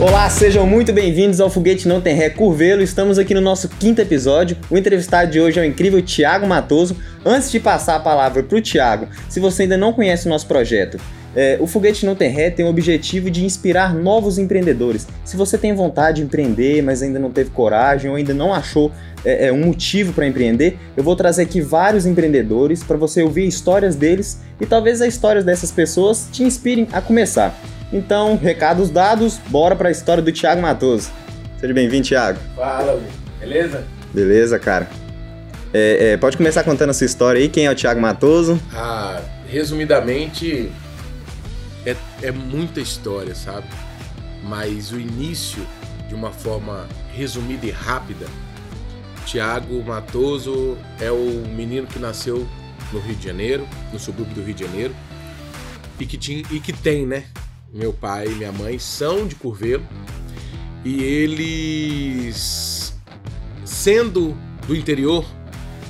Olá, sejam muito bem-vindos ao Foguete Não Tem Ré Curvelo. Estamos aqui no nosso quinto episódio. O entrevistado de hoje é o incrível Tiago Matoso. Antes de passar a palavra para o Tiago, se você ainda não conhece o nosso projeto, é, o Foguete Não Tem Ré tem o objetivo de inspirar novos empreendedores. Se você tem vontade de empreender, mas ainda não teve coragem ou ainda não achou é, é, um motivo para empreender, eu vou trazer aqui vários empreendedores para você ouvir histórias deles e talvez as histórias dessas pessoas te inspirem a começar. Então, recados dados, bora para a história do Thiago Matoso. Seja bem-vindo, Thiago. Fala, beleza? Beleza, cara. É, é, pode começar contando a sua história aí, quem é o Thiago Matoso? Ah, resumidamente, é, é muita história, sabe? Mas o início, de uma forma resumida e rápida, Tiago Matoso é o menino que nasceu no Rio de Janeiro, no subúrbio do Rio de Janeiro, e que, tinha, e que tem, né? meu pai e minha mãe são de Curvelo e eles, sendo do interior,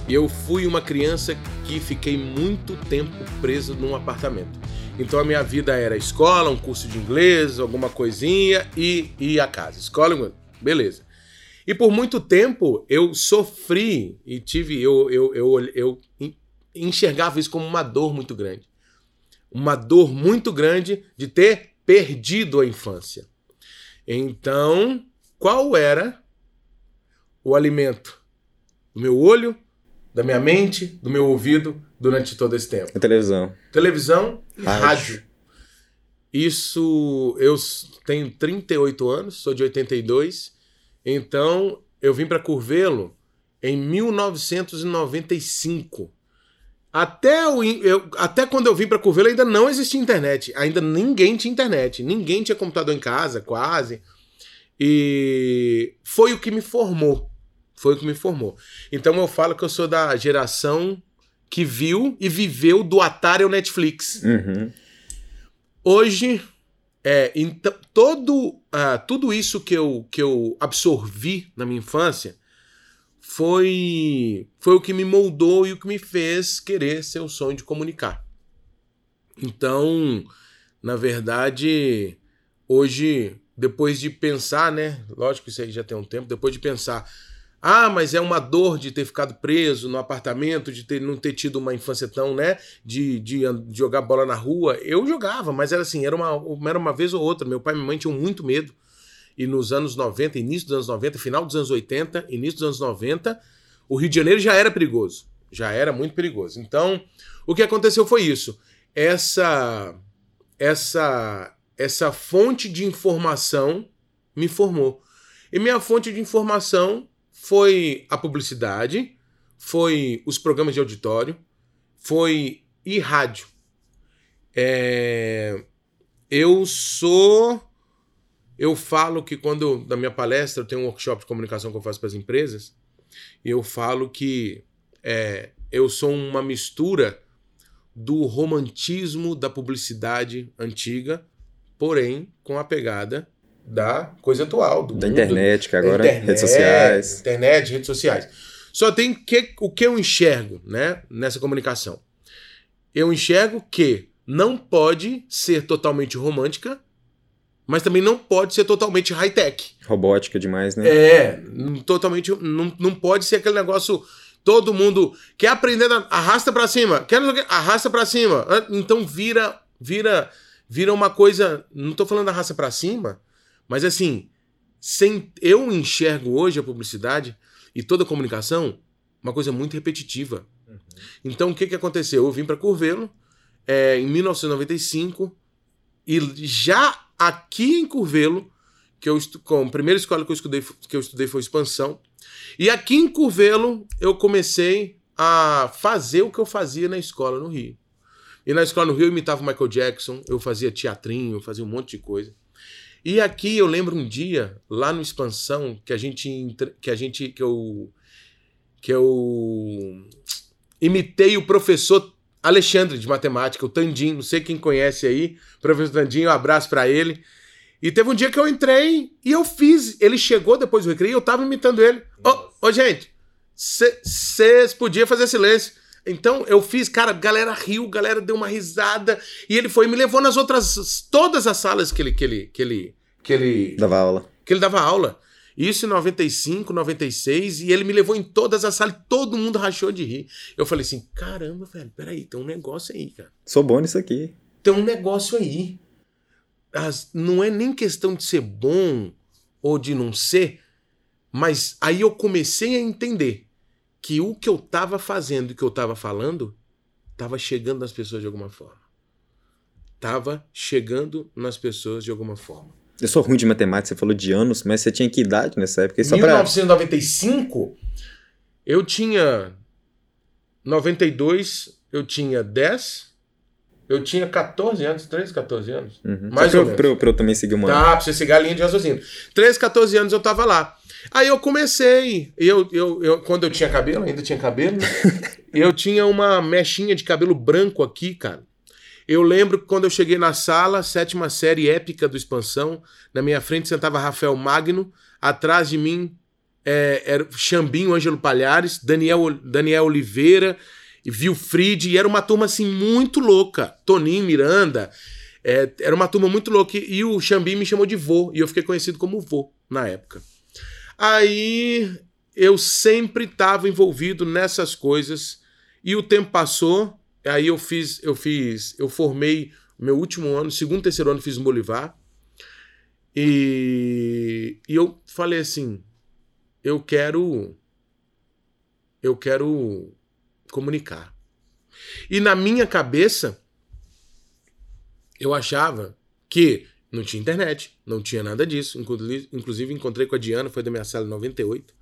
eu fui uma criança que fiquei muito tempo preso num apartamento. Então a minha vida era escola, um curso de inglês, alguma coisinha e, e a casa. Escola, beleza. E por muito tempo eu sofri e tive, eu, eu, eu, eu enxergava isso como uma dor muito grande. Uma dor muito grande de ter perdido a infância. Então, qual era o alimento do meu olho, da minha mente, do meu ouvido durante todo esse tempo? A televisão. Televisão e rádio. rádio. Isso, eu tenho 38 anos, sou de 82, então eu vim para Curvelo em 1995. Até, o, eu, até quando eu vim para Curvelo ainda não existia internet. Ainda ninguém tinha internet. Ninguém tinha computador em casa, quase. E foi o que me formou. Foi o que me formou. Então eu falo que eu sou da geração que viu e viveu do Atari ao Netflix. Uhum. Hoje, é, então, todo, uh, tudo isso que eu, que eu absorvi na minha infância foi foi o que me moldou e o que me fez querer ser o sonho de comunicar. Então, na verdade, hoje, depois de pensar, né? Lógico que isso aí já tem um tempo, depois de pensar, ah, mas é uma dor de ter ficado preso no apartamento, de ter, não ter tido uma infância tão, né? De, de, de jogar bola na rua. Eu jogava, mas era assim, era uma, era uma vez ou outra. Meu pai e minha mãe tinham muito medo e nos anos 90, início dos anos 90, final dos anos 80, início dos anos 90, o Rio de Janeiro já era perigoso. Já era muito perigoso. Então, o que aconteceu foi isso. Essa essa essa fonte de informação me formou. E minha fonte de informação foi a publicidade, foi os programas de auditório, foi e rádio. É... Eu sou eu falo que quando, na minha palestra, eu tenho um workshop de comunicação que eu faço para as empresas, e eu falo que é, eu sou uma mistura do romantismo da publicidade antiga, porém com a pegada da coisa atual, do da mundo, internet, que agora internet, redes sociais. Internet, redes sociais. Só tem que o que eu enxergo, né, nessa comunicação. Eu enxergo que não pode ser totalmente romântica mas também não pode ser totalmente high-tech. Robótica demais, né? É, totalmente. Não, não pode ser aquele negócio. Todo mundo quer aprender, arrasta para cima, quer arrasta para cima. Então vira, vira, vira uma coisa. Não tô falando arrasta para cima, mas assim, sem eu enxergo hoje a publicidade e toda a comunicação uma coisa muito repetitiva. Uhum. Então o que que aconteceu? Eu vim para Curvelo é, em 1995 e já aqui em Curvelo, que eu com a primeira escola que eu estudei, que eu estudei foi expansão. E aqui em Curvelo eu comecei a fazer o que eu fazia na escola no Rio. E na escola no Rio eu imitava o Michael Jackson, eu fazia teatrinho, eu fazia um monte de coisa. E aqui eu lembro um dia, lá no Expansão, que a gente que a gente que eu que eu imitei o professor Alexandre de matemática, o Tandim, não sei quem conhece aí, professor Tandim, um abraço para ele. E teve um dia que eu entrei e eu fiz. Ele chegou depois do recreio e eu tava imitando ele. Ô, ô, gente, vocês podiam fazer silêncio. Então eu fiz, cara, galera riu, galera deu uma risada e ele foi me levou nas outras todas as salas que ele que ele que ele que ele Dava aula. que ele dava aula. Isso em 95, 96, e ele me levou em todas as salas, todo mundo rachou de rir. Eu falei assim: caramba, velho, peraí, tem um negócio aí, cara. Sou bom nisso aqui. Tem um negócio aí. As- não é nem questão de ser bom ou de não ser, mas aí eu comecei a entender que o que eu tava fazendo e o que eu tava falando tava chegando nas pessoas de alguma forma. Tava chegando nas pessoas de alguma forma. Eu sou ruim de matemática, você falou de anos, mas você tinha que idade nessa época? E pra... 1995, eu tinha 92, eu tinha 10, eu tinha 14 anos, 13, 14 anos. Uhum. Mais Só ou pra, eu- menos. pra eu, pra eu também seguir uma... Tá, pra você seguir a linha de raciocínio. 13, 14 anos eu tava lá. Aí eu comecei, eu, eu, eu, quando eu tinha cabelo, ainda tinha cabelo, né? eu tinha uma mechinha de cabelo branco aqui, cara. Eu lembro que quando eu cheguei na sala, sétima série épica do Expansão, na minha frente sentava Rafael Magno, atrás de mim é, era Xambinho, Ângelo Palhares, Daniel, Daniel Oliveira, e Vilfried, e era uma turma assim muito louca. Toninho Miranda, é, era uma turma muito louca. E, e o Xambim me chamou de vô, e eu fiquei conhecido como vô na época. Aí eu sempre estava envolvido nessas coisas, e o tempo passou, aí eu fiz, eu fiz, eu formei meu último ano, segundo, terceiro ano, fiz Bolivar. E, e eu falei assim, eu quero eu quero comunicar. E na minha cabeça eu achava que não tinha internet, não tinha nada disso. Inclusive, encontrei com a Diana, foi da minha sala em 98,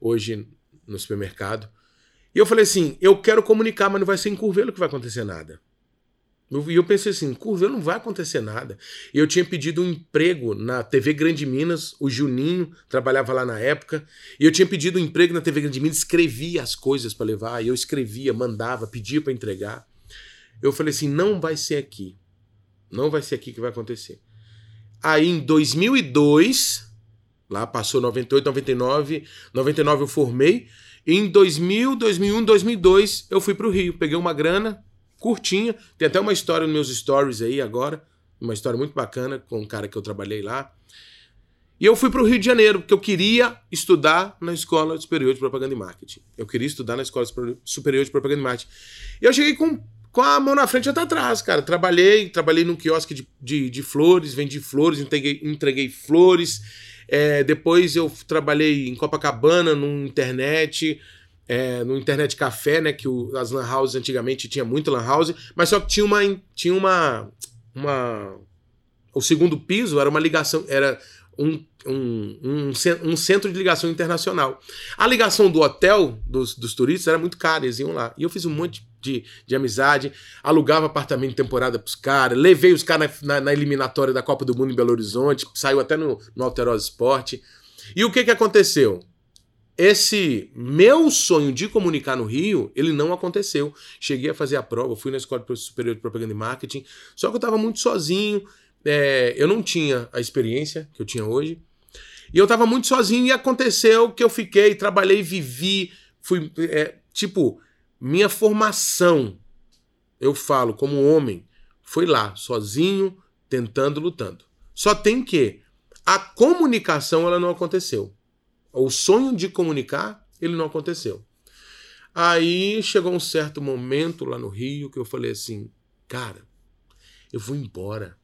hoje no supermercado. E eu falei assim, eu quero comunicar, mas não vai ser em Curvelo que vai acontecer nada. E eu pensei assim, Curvelo não vai acontecer nada. E eu tinha pedido um emprego na TV Grande Minas, o Juninho trabalhava lá na época, e eu tinha pedido um emprego na TV Grande Minas, escrevia as coisas para levar, e eu escrevia, mandava, pedia para entregar. Eu falei assim, não vai ser aqui. Não vai ser aqui que vai acontecer. Aí em 2002, lá passou 98, 99, 99 eu formei, e em 2000, 2001, 2002 eu fui para o Rio, peguei uma grana curtinha, tem até uma história nos meus stories aí agora, uma história muito bacana com um cara que eu trabalhei lá. E eu fui para o Rio de Janeiro, porque eu queria estudar na Escola Superior de Propaganda e Marketing. Eu queria estudar na Escola Superior- de Propaganda e Marketing. E eu cheguei com, com a mão na frente e outra atrás, cara. Trabalhei, trabalhei num quiosque de, de, de flores, vendi flores, entreguei, entreguei flores. É, depois eu trabalhei em Copacabana, num internet, é, no internet café, né? Que o- as lan houses antigamente tinha muito lan house, mas só que tinha uma. Tinha uma, uma o segundo piso era uma ligação, era um, um, um, um centro de ligação internacional. A ligação do hotel dos, dos turistas era muito cara, eles iam lá. E eu fiz um monte de, de amizade, alugava apartamento de temporada pros caras, levei os caras na, na- na eliminatória da Copa do Mundo em Belo Horizonte, saiu até no, no Alterosa Esporte. E o que, que aconteceu? Esse meu sonho de comunicar no Rio, ele não aconteceu. Cheguei a fazer a prova, fui na Escola Superior de Propaganda e Marketing, só que eu estava muito sozinho, é, eu não tinha a experiência que eu tinha hoje. E eu tava muito sozinho e aconteceu que eu fiquei, trabalhei, vivi, fui. é, tipo, minha formação, eu falo como homem, foi lá, sozinho, tentando, lutando. Só tem que a comunicação ela não aconteceu. O sonho de comunicar, ele não aconteceu. Aí chegou um certo momento lá no Rio que eu falei assim, cara, eu vou embora.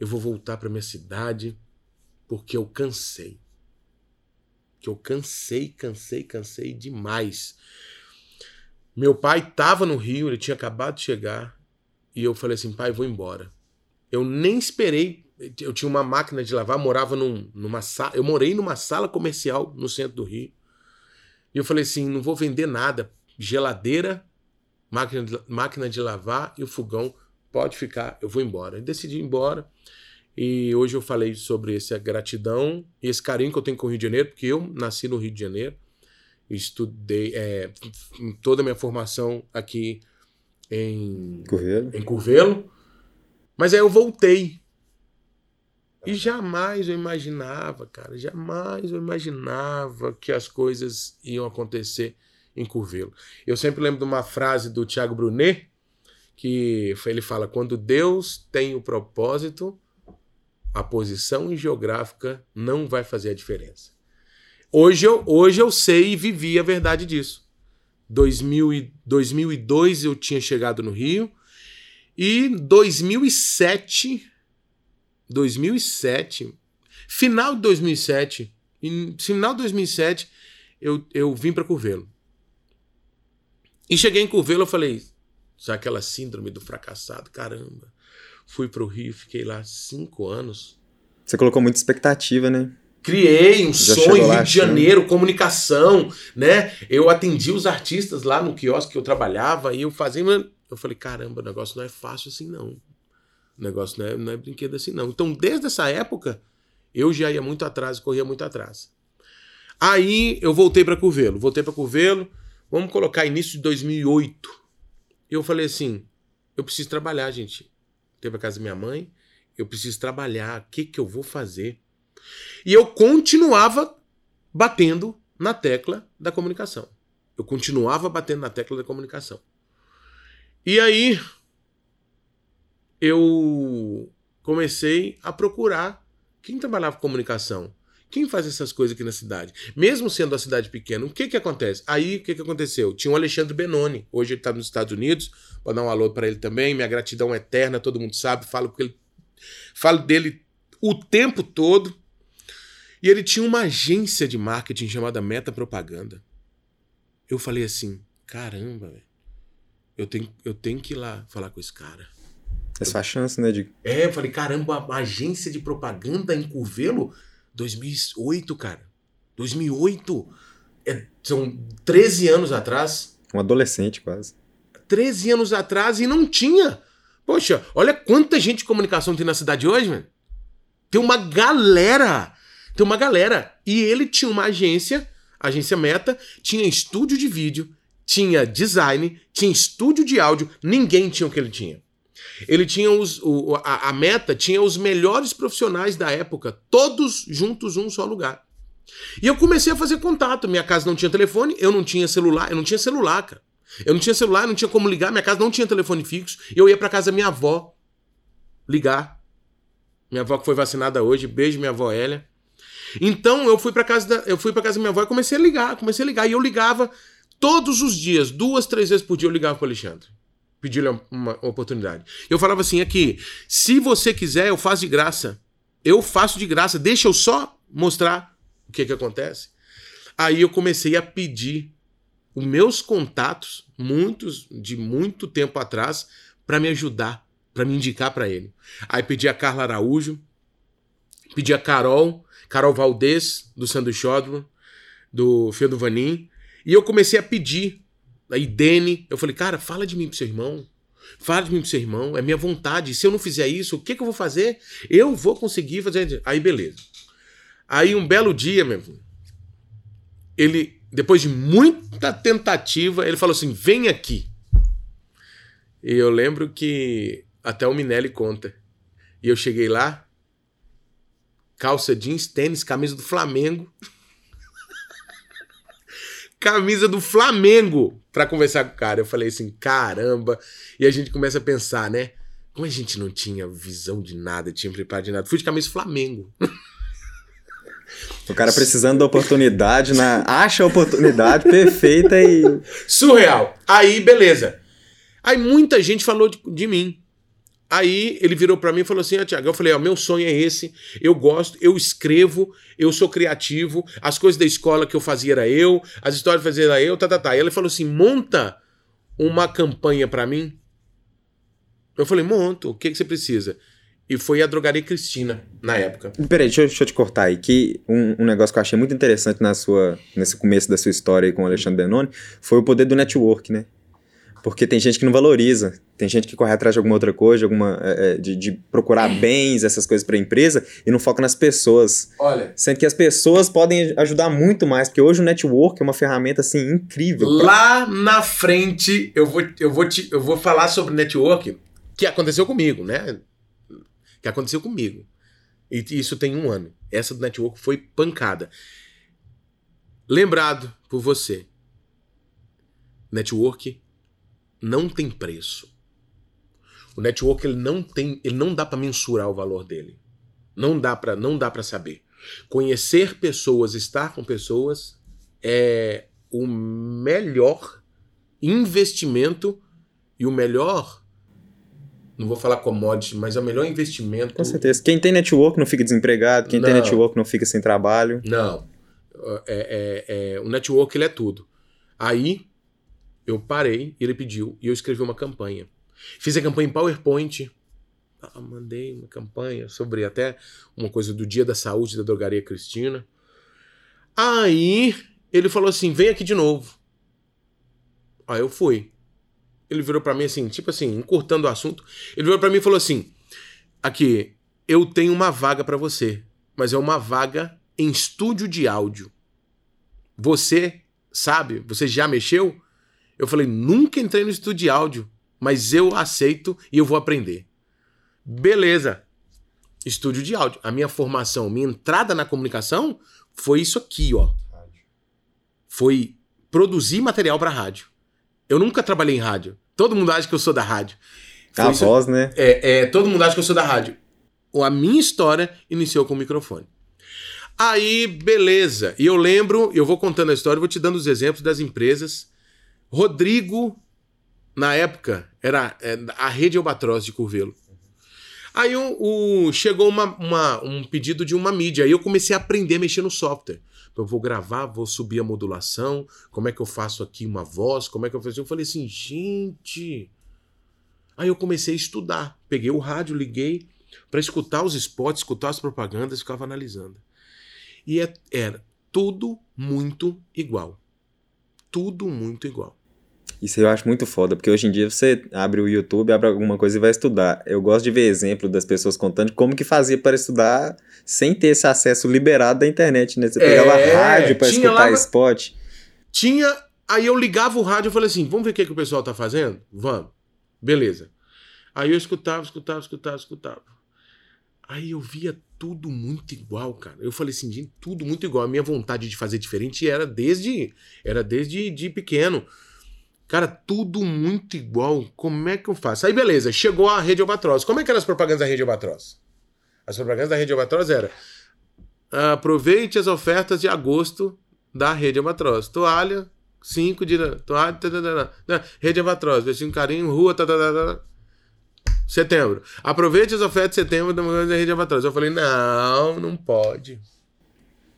Eu vou voltar para minha cidade porque eu cansei. Que eu cansei, cansei, cansei demais. Meu pai estava no Rio, ele tinha acabado de chegar, e eu falei assim, pai, vou embora. Eu nem esperei, eu tinha uma máquina de lavar, morava num, numa sala, eu morei numa sala comercial no centro do Rio. E eu falei assim, não vou vender nada, geladeira, máquina de, máquina de lavar e o fogão, pode ficar, eu vou embora. E decidi ir embora. E hoje eu falei sobre essa gratidão e esse carinho que eu tenho com o Rio de Janeiro, porque eu nasci no Rio de Janeiro, estudei é, toda a minha formação aqui em Curvelo. em Curvelo, mas aí eu voltei. E jamais eu imaginava, cara, jamais eu imaginava que as coisas iam acontecer em Curvelo. Eu sempre lembro de uma frase do Tiago Brunet, que ele fala: quando Deus tem o propósito, a posição geográfica não vai fazer a diferença. Hoje eu, hoje eu sei e vivi a verdade disso. 2000 e, 2002 eu tinha chegado no Rio e 2007 2007 final de 2007 em final de 2007 eu, eu vim para Curvelo. E cheguei em Curvelo eu falei já aquela síndrome do fracassado? Caramba. Fui para o Rio fiquei lá cinco anos. Você colocou muita expectativa né Criei um Já sonho, Rio de Janeiro, comunicação, né? Eu atendi os artistas lá no quiosque que eu trabalhava e eu fazia. Eu falei, caramba, o negócio não é fácil assim, não. O negócio não é, não é brinquedo assim, não. Então, desde essa época, eu já ia muito atrás, corria muito atrás. Aí eu voltei para Curvelo. Voltei para Curvelo, vamos colocar início de 2008. E eu falei assim: eu preciso trabalhar, gente. Teve a casa da minha mãe, eu preciso trabalhar. O que, que eu vou fazer? E eu continuava batendo na tecla da comunicação. Eu continuava batendo na tecla da comunicação. E aí eu comecei a procurar quem trabalhava com comunicação. Quem faz essas coisas aqui na cidade? Mesmo sendo a cidade pequena, o que que acontece? Aí, o que que aconteceu? Tinha o Alexandre Benoni. Hoje ele está nos Estados Unidos. Vou dar um alô para ele também. Minha gratidão eterna, todo mundo sabe. Falo, ele, falo dele o tempo todo. E ele tinha uma agência de marketing chamada Meta Propaganda. Eu falei assim: caramba, velho. Eu tenho, eu tenho que ir lá falar com esse cara. É só a chance, né, de... É, eu falei, caramba, a agência de propaganda em Curvelo, 2008, cara. 2008. É, são 13 anos atrás. Um adolescente, quase. 13 anos atrás e não tinha. Poxa, olha quanta gente de comunicação tem na cidade hoje, mano. Tem uma galera tem uma galera. E ele tinha uma agência, agência Meta, tinha estúdio de vídeo, tinha design, tinha estúdio de áudio, ninguém tinha o que ele tinha. Ele tinha os. O, a, a Meta tinha os melhores profissionais da época, todos juntos num só lugar. E eu comecei a fazer contato. Minha casa não tinha telefone, eu não tinha celular, eu não tinha celular, cara. Eu não tinha celular, não tinha como ligar, minha casa não tinha telefone fixo. Eu ia para casa da minha avó ligar. Minha avó que foi vacinada hoje, beijo minha avó Hélia. Então eu fui para casa da, eu fui para casa da minha avó e comecei a ligar, comecei a ligar e eu ligava todos os dias, duas, três vezes por dia eu ligava para Alexandre. Pedi-lhe uma, uma oportunidade. Eu falava assim aqui, se você quiser, eu faço de graça. Eu faço de graça, deixa eu só mostrar o que que acontece. Aí eu comecei a pedir os meus contatos, muitos de muito tempo atrás, para me ajudar, para me indicar para ele. Aí pedi a Carla Araújo, pedi a Carol, Carol Valdez, do Sanduchódromo, do Fio do Vanim. E eu comecei a pedir. Aí, Dene, eu falei, cara, fala de mim pro seu irmão. Fala de mim pro seu irmão, é minha vontade. Se eu não fizer isso, o que, que eu vou fazer? Eu vou conseguir fazer. Aí, beleza. Aí, um belo dia, meu ele, depois de muita tentativa, ele falou assim: vem aqui. E eu lembro que até o Minelli conta. E eu cheguei lá, calça jeans, tênis, camisa do Flamengo. camisa do Flamengo para conversar com o cara. Eu falei assim, caramba. E a gente começa a pensar, né? Como a gente não tinha visão de nada, tinha preparado de nada. Fui de camisa do Flamengo. O cara precisando da oportunidade, né? acha a oportunidade perfeita e. Surreal. Aí, beleza. Aí muita gente falou de, de mim. Aí ele virou para mim e falou assim: ah, Tiago, eu falei: ó, meu sonho é esse, eu gosto, eu escrevo, eu sou criativo, as coisas da escola que eu fazia era eu, as histórias que eu fazia era eu, tá, tá, tá. Aí ele falou assim: monta uma campanha para mim. Eu falei: monto, o que, que você precisa? E foi a Drogaria Cristina, na época. Peraí, deixa deixa eu te cortar aí. Que um, um, negócio que eu achei muito interessante na sua, nesse começo da sua história aí com o Alexandre Benoni foi o poder do network, né? Porque tem gente que não valoriza, tem gente que corre atrás de alguma outra coisa, alguma, é, é de, de, procurar bens, essas coisas para a empresa, e não foca nas pessoas. Olha. Sendo que as pessoas podem ajudar muito mais, porque hoje o network é uma ferramenta assim incrível. Lá na frente eu vou, eu vou, te, eu vou falar sobre network que aconteceu comigo, né? Que aconteceu comigo. E isso tem um ano. Essa do network foi pancada. Lembrado por você. Network não tem preço. O network ele não tem, ele não dá para mensurar o valor dele. Não dá para não dá para saber. Conhecer pessoas, estar com pessoas é o melhor investimento e o melhor não vou falar commodity, mas é o melhor investimento. Com certeza. Quem tem network não fica desempregado, quem Não. tem network não fica sem trabalho. Não. É, é- é- o network ele é tudo. Aí eu parei, ele pediu, e eu escrevi uma campanha. Fiz a campanha em PowerPoint. Ah, mandei uma campanha sobre até uma coisa do Dia da Saúde da Drogaria Cristina. Aí ele falou assim: vem aqui de novo. Aí eu fui. Ele virou pra mim assim, tipo assim, encurtando o assunto. Ele virou pra mim e falou assim: aqui, eu tenho uma vaga pra você, mas é uma vaga em estúdio de áudio. Você sabe? Você já mexeu? Eu falei, nunca entrei no estúdio de áudio, mas eu aceito e eu vou aprender. Beleza. Estúdio de áudio. A minha formação, minha entrada na comunicação foi isso aqui, ó. Foi produzir material para rádio. Eu nunca trabalhei em rádio. Todo mundo acha que eu sou da rádio. Foi A isso- voz, né? é, é, todo mundo acha que eu sou da rádio. A minha história iniciou com o microfone. Aí, beleza. E eu lembro, eu vou contando a história, vou te dando os exemplos das empresas. Rodrigo, na época, era é, a rede Albatroz de Curvelo. Aí o, o- chegou uma- uma- um pedido de uma mídia. Aí eu comecei a aprender a mexer no software. Eu vou gravar, vou subir a modulação, como é que eu faço aqui uma voz, como é que eu faço. Eu falei assim, gente. Aí eu comecei a estudar. Peguei o rádio, liguei para escutar os spots, escutar as propagandas, ficava analisando. E é- era tudo muito igual. Tudo muito igual. Isso eu acho muito foda, porque hoje em dia você abre o YouTube, abre alguma coisa e vai estudar. Eu gosto de ver exemplo das pessoas contando como que fazia para estudar sem ter esse acesso liberado da internet, né? Você pegava É, rádio para escutar lá- spot. Tinha. Aí eu ligava o rádio e falei assim: vamos ver o que, que o pessoal tá fazendo? Vamos. Beleza. Aí eu escutava, escutava, escutava, escutava. Aí eu via tudo muito igual, cara. Eu falei assim, gente, tudo muito igual. A minha vontade de fazer diferente era desde era desde de pequeno. Cara, tudo muito igual. Como é que eu faço? Aí beleza, chegou a Rede Albatroz. Como é que eram as propagandas da Rede Albatroz? As propagandas da Rede Albatroz era aproveite as ofertas de agosto da Rede Albatroz. Toalha, 5 de. Toalha, tá, tá, tá, tá. Rede Albatroz, vestindo carinho, rua, tá. Setembro. Aproveite as ofertas de setembro da Rede Albatroz. Eu falei, não, não pode.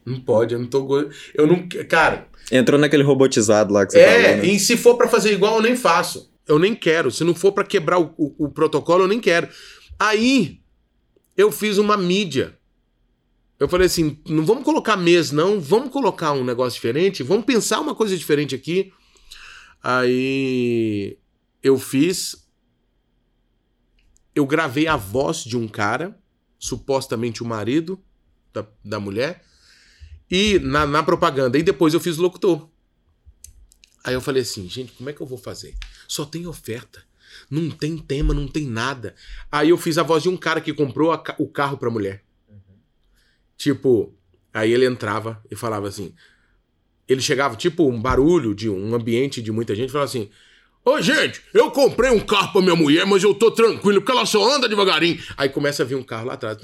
Não pode, eu não tô. Eu não. Cara, Entrou naquele robotizado lá que você é, falou, né? e se for pra fazer igual, eu nem faço. Eu nem quero. Se não for pra quebrar o, o- o protocolo, eu nem quero. Aí, eu fiz uma mídia. Eu falei assim: não vamos colocar mês, não. Vamos colocar um negócio diferente. Vamos pensar uma coisa diferente aqui. Aí, eu fiz. Eu gravei a voz de um cara, supostamente o marido da, da mulher, e na, na propaganda. E depois eu fiz o locutor. Aí eu falei assim, gente, como é que eu vou fazer? Só tem oferta. Não tem tema, não tem nada. Aí eu fiz a voz de um cara que comprou a o carro pra mulher. Tipo, aí ele entrava e falava assim. Ele chegava, tipo, um barulho de um ambiente de muita gente, falava assim. Ô, gente, eu comprei um carro pra minha mulher, mas eu tô tranquilo, porque ela só anda devagarinho. Aí começa a vir um carro lá atrás.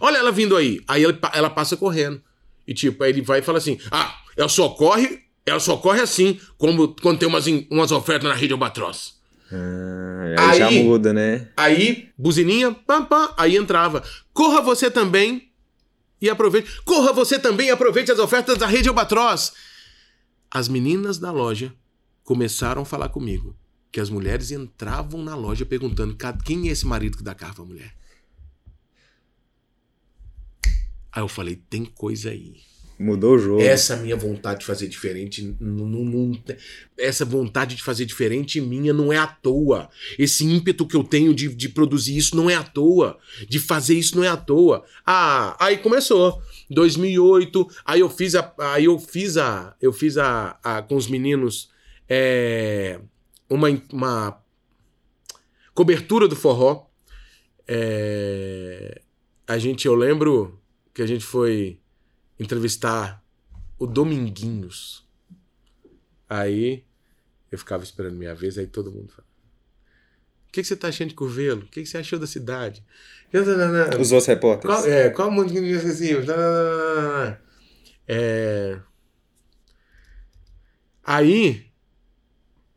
Olha ela vindo aí. Aí ela passa correndo. E tipo, aí ele vai e fala assim: Ah, ela só corre, ela só corre assim, como quando tem umas, umas ofertas na rede Albatroz. Ah, aí, já Aí- muda, né? Aí, buzininha, pam, pam, aí entrava. Corra você também e aproveite. Corra você também e aproveite as ofertas da rede Albatroz. As meninas da loja começaram a falar comigo que as mulheres entravam na loja perguntando "Ca- quem é esse marido que dá carro pra mulher. Aí eu falei, tem coisa aí. Mudou o jogo. Essa minha vontade de fazer diferente, não- não- essa vontade de fazer diferente minha não é à toa. Esse ímpeto que eu tenho de, de produzir isso não é à toa. De fazer isso não é à toa. Ah, aí começou. 2008, aí eu fiz a, aí eu fiz a, eu fiz a, a com os meninos é, uma, uma cobertura do forró. É, a gente, eu lembro que a gente foi entrevistar o Dominguinhos. Aí eu ficava esperando minha vez, aí todo mundo fala. que, que você tá achando de Curvelo? O que, que você achou da cidade? Os outros repórteres. Qual, é, qual música inesquecível? É... Aí,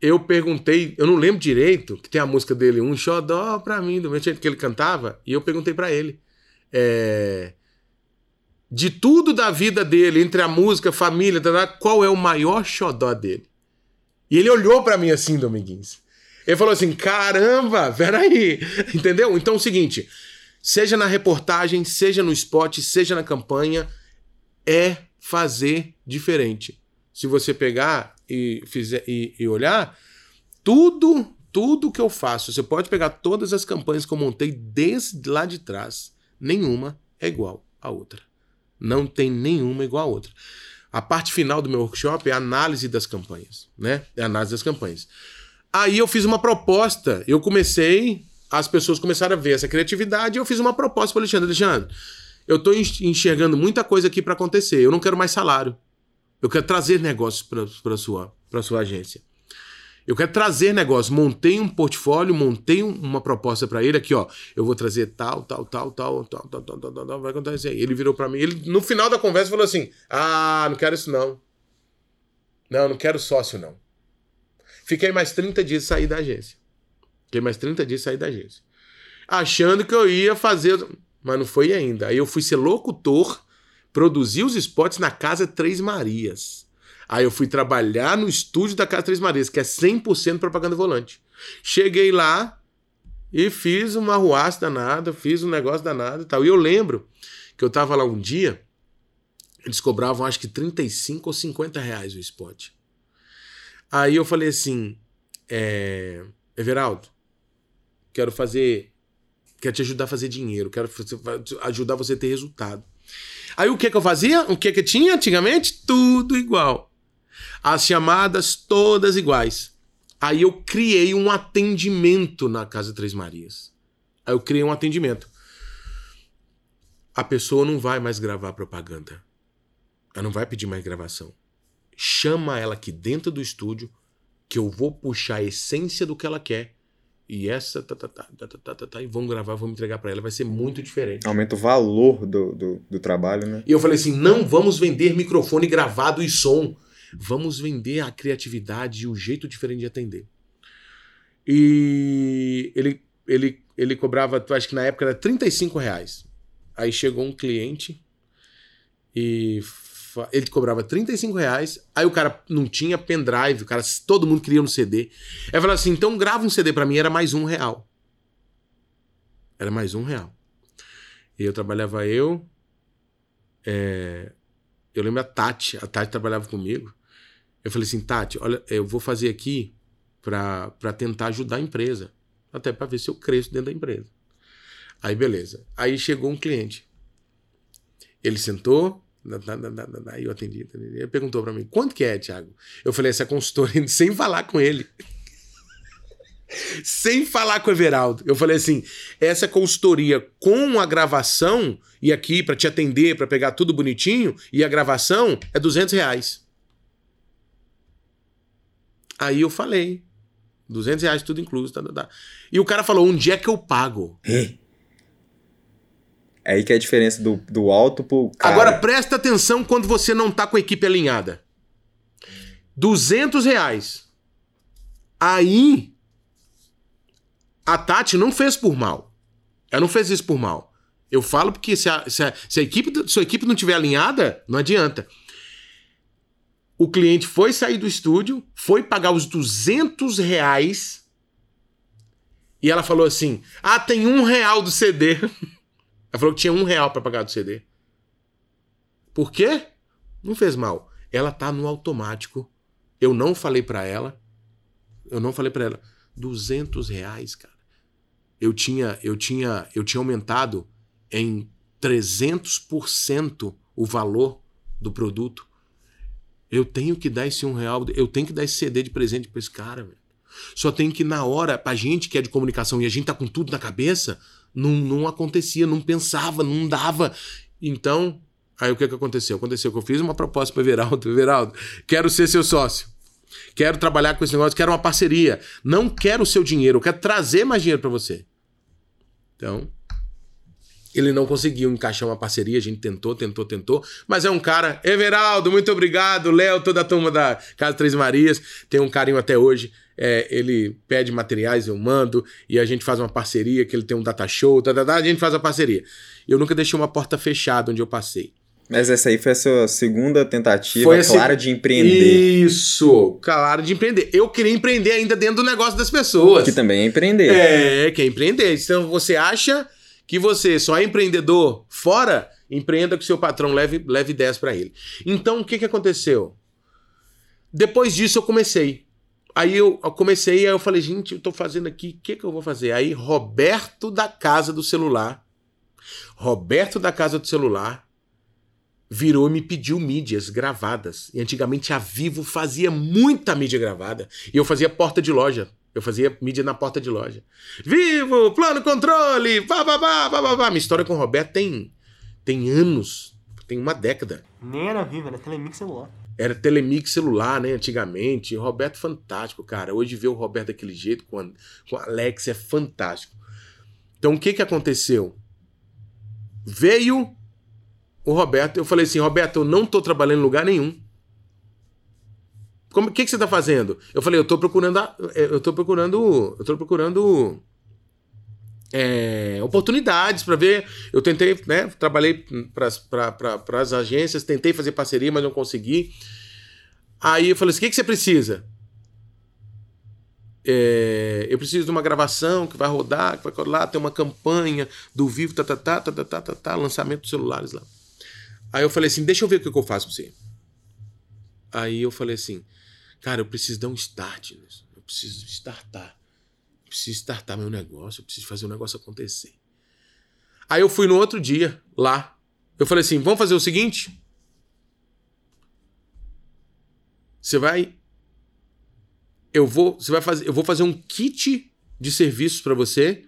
eu perguntei, eu não lembro direito, que tem a música dele, um xodó pra mim, do mesmo jeito que ele cantava, e eu perguntei para ele. É, de tudo da vida dele, entre a música, família, qual é o maior xodó dele? E ele olhou para mim assim, Dominguinhos. Ele falou assim: caramba, peraí. Entendeu? Então é o seguinte: seja na reportagem, seja no spot, seja na campanha, é fazer diferente. Se você pegar e, fizer, e, e olhar, tudo, tudo que eu faço, você pode pegar todas as campanhas que eu montei desde lá de trás, nenhuma é igual à outra. Não tem nenhuma igual à outra. A parte final do meu workshop é a análise das campanhas, né? É a análise das campanhas. Aí eu fiz uma proposta, eu comecei, as pessoas começaram a ver essa criatividade, eu fiz uma proposta para Alexandre. Alexandre, eu estou enxergando muita coisa aqui para acontecer. Eu não quero mais salário. Eu quero trazer negócios para sua para sua agência. Eu quero trazer negócios. Montei um portfólio, montei uma proposta para ele aqui, ó. Eu vou trazer tal, tal, tal, tal, tal, tal, tal, tal, tal, vai acontecer aí. Ele virou para mim, ele no final da conversa falou assim: "Ah, não quero isso não. Não, não quero sócio não." Fiquei mais 30 dias sair da agência. Fiquei mais 30 dias sair da agência. Achando que eu ia fazer, mas não foi ainda. Aí eu fui ser locutor, produzir os spots na Casa Três Marias. Aí eu fui trabalhar no estúdio da Casa Três Marias, que é 100% propaganda volante. Cheguei lá e fiz uma ruaça danada, fiz um negócio danado e tal. E eu lembro que eu tava lá um dia, eles cobravam acho que 35 ou 50 reais o spot. Aí eu falei assim, é, Everaldo, quero fazer, quero te ajudar a fazer dinheiro, quero ajudar você a ter resultado. Aí o que que eu fazia? O que que tinha antigamente? Tudo igual as chamadas todas iguais. Aí eu criei um atendimento na Casa Três Marias. Aí eu criei um atendimento. A pessoa não vai mais gravar propaganda. Ela não vai pedir mais gravação. Chama ela aqui dentro do estúdio que eu vou puxar a essência do que ela quer e essa, tá, tá, tá, tá, tá, tá, tá, tá, e vamos gravar, vamos entregar para ela. Vai ser muito diferente. Aumenta o valor do, do, do, trabalho, né? E eu falei assim: não vamos vender microfone gravado e som. Vamos vender a criatividade e o jeito diferente de atender. E ele, ele, ele cobrava, acho que na época era 35 reais. Aí chegou um cliente e ele cobrava 35 reais. Aí o cara não tinha pendrive, o cara, todo mundo queria um CD. Aí falou assim: então grava um CD para mim, era mais um real. Era mais um real. E eu trabalhava eu. É, eu lembro a Tati, a Tati trabalhava comigo. Eu falei assim, Tati, olha, eu vou fazer aqui para tentar ajudar a empresa. Até para ver se eu cresço dentro da empresa. Aí, beleza. Aí chegou um cliente. Ele sentou, aí eu atendi. Ele perguntou para mim, quanto que é, Thiago? Eu falei, essa consultoria, sem falar com ele. sem falar com o Everaldo. Eu falei assim, essa consultoria com a gravação, e aqui para te atender, para pegar tudo bonitinho, e a gravação é 200 reais. Aí eu falei. 200 reais tudo incluso. Tá, tá, tá. E o cara falou: onde é que eu pago? É. é aí que é a diferença do, do alto pro. Cara. Agora presta atenção quando você não tá com a equipe alinhada. 200 reais. Aí. A Tati não fez por mal. Ela não fez isso por mal. Eu falo porque se a, se a, se a equipe, se a equipe não tiver alinhada, não adianta. O cliente foi sair do estúdio, foi pagar os 200 reais e ela falou assim: Ah, tem um real do CD. Ela falou que tinha um real para pagar do CD. Por quê? Não fez mal. Ela tá no automático. Eu não falei para ela. Eu não falei para ela. 200 reais, cara. Eu tinha, eu tinha, eu tinha aumentado em 300% o valor do produto. Eu tenho que dar esse um real, eu tenho que dar esse CD de presente pra esse cara, velho. Só tem que, na hora, pra gente que é de comunicação e a gente tá com tudo na cabeça, não, não acontecia, não pensava, não dava. Então, aí o que, que aconteceu? Aconteceu que eu fiz uma proposta para Everaldo, Everaldo, quero ser seu sócio. Quero trabalhar com esse negócio, quero uma parceria. Não quero o seu dinheiro, eu quero trazer mais dinheiro para você. Então, ele não conseguiu encaixar uma parceria, a gente tentou, tentou, tentou, mas é um cara. Everaldo, muito obrigado. Léo, toda a turma da Casa Três Marias, tem um carinho até hoje. É, ele pede materiais, eu mando, e a gente faz uma parceria, que ele tem um data show, tá, tá, tá, a gente faz a parceria. Eu nunca deixei uma porta fechada onde eu passei. Mas essa aí foi a sua segunda tentativa foi clara de empreender. Isso, clara de empreender. Eu queria empreender ainda dentro do negócio das pessoas. Que também é empreender. É, que é empreender. Então você acha que você só é empreendedor fora, empreenda que seu patrão leve, leve 10 para ele. Então, o que, que aconteceu? Depois disso, eu comecei. Aí eu, comecei, aí eu falei, gente, eu tô fazendo aqui, o que, que eu vou fazer? Aí, Roberto da Casa do Celular, Roberto da Casa do Celular, virou e me pediu mídias gravadas. E antigamente a Vivo fazia muita mídia gravada. E eu fazia porta de loja. Eu fazia mídia na porta de loja. Vivo, plano controle, pá, pá, pá, pá, pá. Minha história com o Roberto tem, tem anos, tem uma década. Nem era Vivo, era Telemix celular. Era Telemix celular, né, antigamente. O Roberto fantástico, cara. Hoje ver o Roberto daquele jeito com, a, com a Alex é fantástico. Então o que que aconteceu? Veio o Roberto, eu falei assim, Roberto, eu não tô trabalhando em lugar nenhum. O que, que você está fazendo? Eu falei, eu estou procurando. A, é, eu estou procurando. Eu estou procurando. É, oportunidades para ver. Eu tentei, né? Trabalhei para as agências, tentei fazer parceria, mas não consegui. Aí eu falei assim: o que, que você precisa? É, eu preciso de uma gravação que vai rodar, que vai lá tem uma campanha do vivo, tá, tá, tá, tá, tá, tá, tá, tá, lançamento dos celulares lá. Aí eu falei assim: deixa eu ver o que, que eu faço pra você. Aí eu falei assim: Cara, eu preciso dar um start nisso. Eu preciso startar. Eu preciso startar meu negócio. Eu preciso fazer o negócio acontecer. Aí eu fui no outro dia, lá. Eu falei assim: vamos fazer o seguinte? Você vai. Eu vou, você vai fazer, eu vou fazer um kit de serviços para você.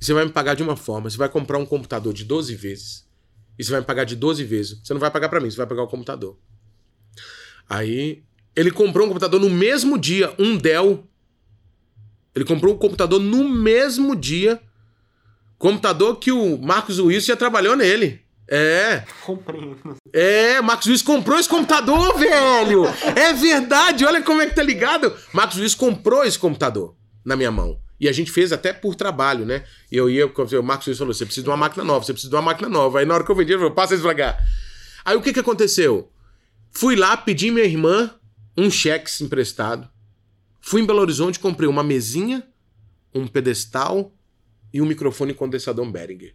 E você vai me pagar de uma forma. Você vai comprar um computador de 12 vezes. E você vai me pagar de 12 vezes. Você não vai pagar para mim, você vai pagar o computador. Aí ele comprou um computador no mesmo dia, um Dell. Ele comprou um computador no mesmo dia. Computador que o Marcos Wilson já trabalhou nele. É. Compreendo. É, Marcos Wilson comprou esse computador, velho. É verdade, olha como é que tá ligado. Marcos Wilson comprou esse computador na minha mão. E a gente fez até por trabalho, né? E eu ia, o Marcos Wilson falou: você precisa de uma máquina nova, você precisa de uma máquina nova. Aí na hora que eu vendi, ele falou: passa isso pra cá. Aí o que que aconteceu? Fui lá, pedi minha irmã um cheque emprestado. Fui em Belo Horizonte, comprei uma mesinha, um pedestal e um microfone condensador Behringer.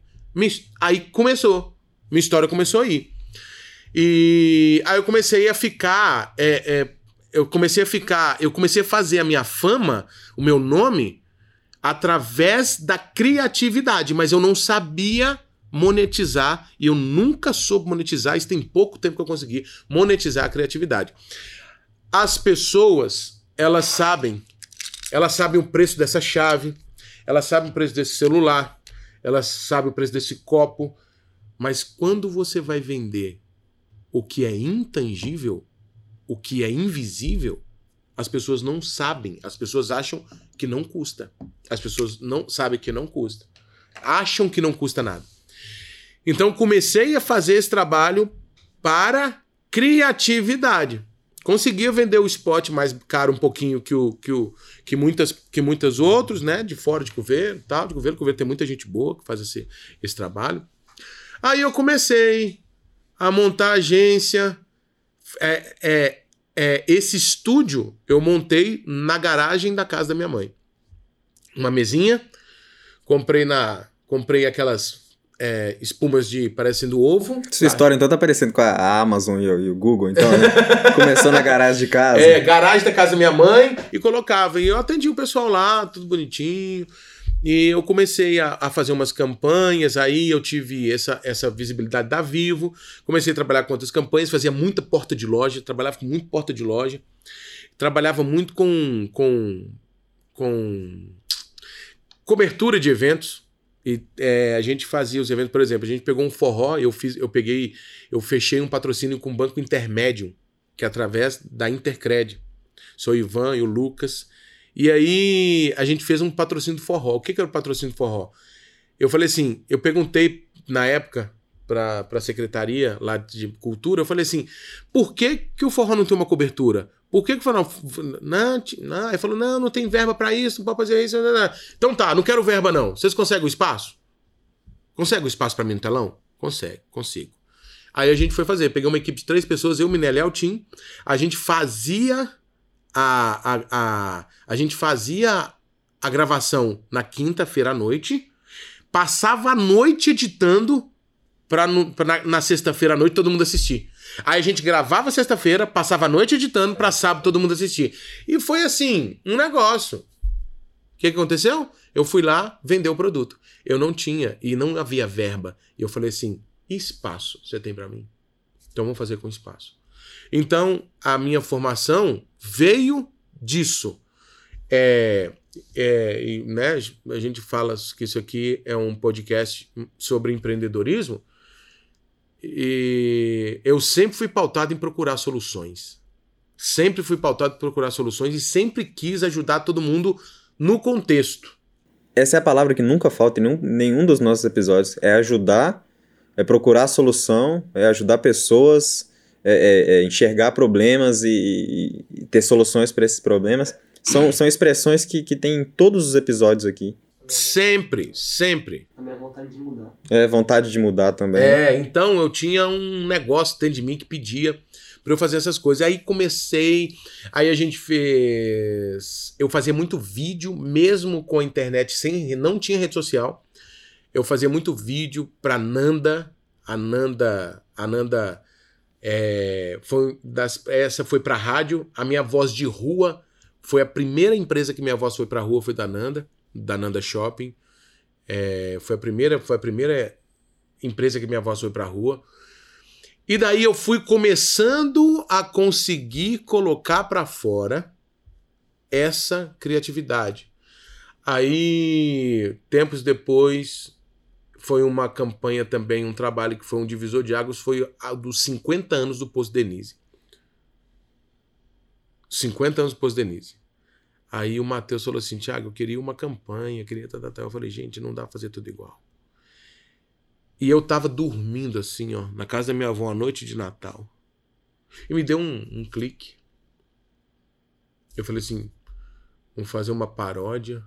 Aí começou. Minha história começou aí. E aí eu comecei a ficar. É, é, eu comecei a ficar. Eu comecei a fazer a minha fama, o meu nome, através da criatividade, mas eu não sabia monetizar e eu nunca soube monetizar. Isso tem pouco tempo que eu consegui monetizar a criatividade. As pessoas, elas sabem, elas sabem o preço dessa chave, elas sabem o preço desse celular, elas sabem o preço desse copo, mas quando você vai vender o que é intangível, o que é invisível, as pessoas não sabem, as pessoas acham que não custa. As pessoas não sabem que não custa. Acham que não custa nada. Então comecei a fazer esse trabalho para criatividade. Conseguia vender o spot mais caro um pouquinho que o que, o, que muitas que muitas outros, né, de fora de governo, tal, de governo, governo tem muita gente boa que faz esse, esse trabalho. Aí eu comecei a montar agência. É, é, é, esse estúdio eu montei na garagem da casa da minha mãe. Uma mesinha, comprei na comprei aquelas é, espumas de parecendo ovo. Sua história então tá parecendo com a Amazon e o, e o Google, então, né? Começou na garagem de casa. É, garagem da casa da minha mãe e colocava. E eu atendi o pessoal lá, tudo bonitinho. E eu comecei a, a, fazer umas campanhas, aí eu tive essa, essa visibilidade da Vivo, comecei a trabalhar com outras campanhas, fazia muita porta de loja, trabalhava com muito porta de loja, trabalhava muito com, com, com cobertura de eventos, e é, a gente fazia os eventos, por exemplo, a gente pegou um forró, eu fiz, eu peguei, eu fechei um patrocínio com o Banco Intermédio, que é através da Intercred. Sou o Ivan e o Lucas. E aí a gente fez um patrocínio forró. O que, que era o patrocínio forró? Eu falei assim, eu perguntei na época para a secretaria lá de cultura, eu falei assim, por que, que o forró não tem uma cobertura? Por que que falou, não, não, ele falou, não, não tem verba para isso, não pode fazer isso, não, não. então tá, não quero verba não, vocês conseguem o espaço? Consegue o espaço para mim no telão? Consegue, consigo. Aí a gente foi fazer, peguei uma equipe de três pessoas, eu, Minelli e Altim, a gente fazia a, a, a, a gente fazia a gravação na quinta-feira à noite, passava a noite editando pra na, na sexta-feira à noite todo mundo assistir. Aí a gente gravava sexta-feira, passava a noite editando pra sábado todo mundo assistir. E foi assim, um negócio. O que, que aconteceu? Eu fui lá vender o produto. Eu não tinha e não havia verba. E eu falei assim: espaço você tem para mim? Então vamos fazer com espaço. Então a minha formação veio disso. É, é, né, a gente fala que isso aqui é um podcast sobre empreendedorismo. E eu sempre fui pautado em procurar soluções. Sempre fui pautado em procurar soluções e sempre quis ajudar todo mundo no contexto. Essa é a palavra que nunca falta em nenhum, nenhum dos nossos episódios. É ajudar, é procurar solução, é ajudar pessoas, é, é, é enxergar problemas e, e ter soluções para esses problemas. São, são expressões que, que tem em todos os episódios aqui. Sempre, sempre. A minha vontade de mudar. É, vontade de mudar também. É, então eu tinha um negócio dentro de mim que pedia para eu fazer essas coisas. Aí comecei, aí a gente fez. Eu fazia muito vídeo, mesmo com a internet, sem, não tinha rede social. Eu fazia muito vídeo pra Nanda. A Nanda. A Nanda. É, foi das, essa foi pra rádio. A minha voz de rua foi a primeira empresa que minha voz foi pra rua, foi da Nanda da Nanda Shopping. É, foi a primeira, foi a primeira empresa que minha voz foi para rua. E daí eu fui começando a conseguir colocar para fora essa criatividade. Aí, tempos depois, foi uma campanha também, um trabalho que foi um divisor de águas, foi a dos 50 anos do Posto Denise. 50 anos do Posto Denise. Aí o Matheus falou assim: Tiago, eu queria uma campanha, queria. Tá. Eu falei: gente, não dá pra fazer tudo igual. E eu tava dormindo assim, ó, na casa da minha avó à noite de Natal. E me deu um, um clique. Eu falei assim: vamos fazer uma paródia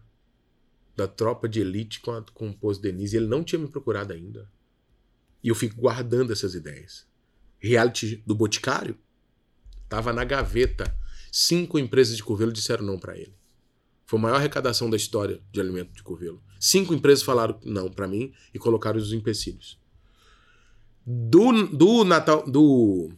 da tropa de elite com, a, com o Poço Denise. Ele não tinha me procurado ainda. E eu fico guardando essas ideias. Reality do Boticário tava na gaveta Cinco empresas de Curvelo disseram não para ele. Foi a maior arrecadação da história de alimento de Curvelo. Cinco empresas falaram não para mim e colocaram os empecilhos. Do, do Natal. Do.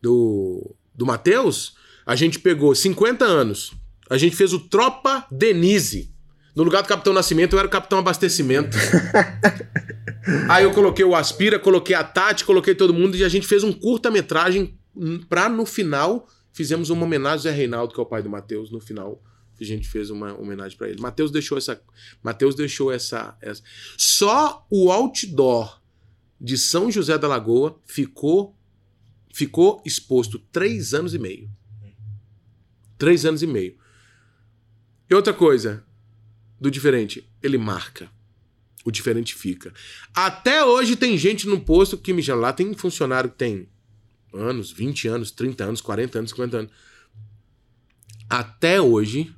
Do. Do Matheus, a gente pegou 50 anos. A gente fez o Tropa Denise. No lugar do Capitão Nascimento, eu era o Capitão Abastecimento. Aí eu coloquei o Aspira, coloquei a Tati, coloquei todo mundo e a gente fez um curta-metragem pra no final Fizemos uma homenagem a Reinaldo, que é o pai do Matheus, no final. A gente fez uma homenagem para ele. Matheus deixou essa. Mateus deixou essa, essa. Só o outdoor de São José da Lagoa ficou ficou exposto três anos e meio. Três anos e meio. E outra coisa do diferente, ele marca. O diferente fica. Até hoje tem gente no posto que me. Lá tem funcionário que tem anos, 20 anos, 30 anos, 40 anos, 50 anos. Até hoje,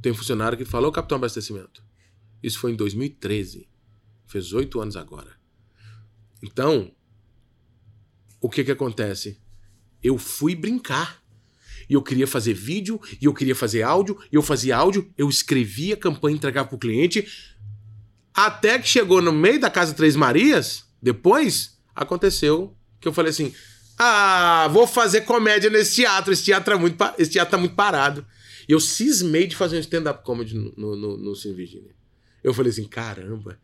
tem funcionário que falou Capitão Abastecimento. Isso foi em 2013. Fez oito anos agora. Então, o que que acontece? Eu fui brincar. E eu queria fazer vídeo, e eu queria fazer áudio, e eu fazia áudio, eu escrevia a campanha, entregava pro cliente. Até que chegou no meio da Casa Três Marias, depois aconteceu que eu falei assim: ah, vou fazer comédia nesse teatro. Esse teatro, é muito, esse teatro tá muito parado. E eu cismei de fazer um stand-up comedy no, no, no, no Sim Virginia. Eu falei assim, caramba,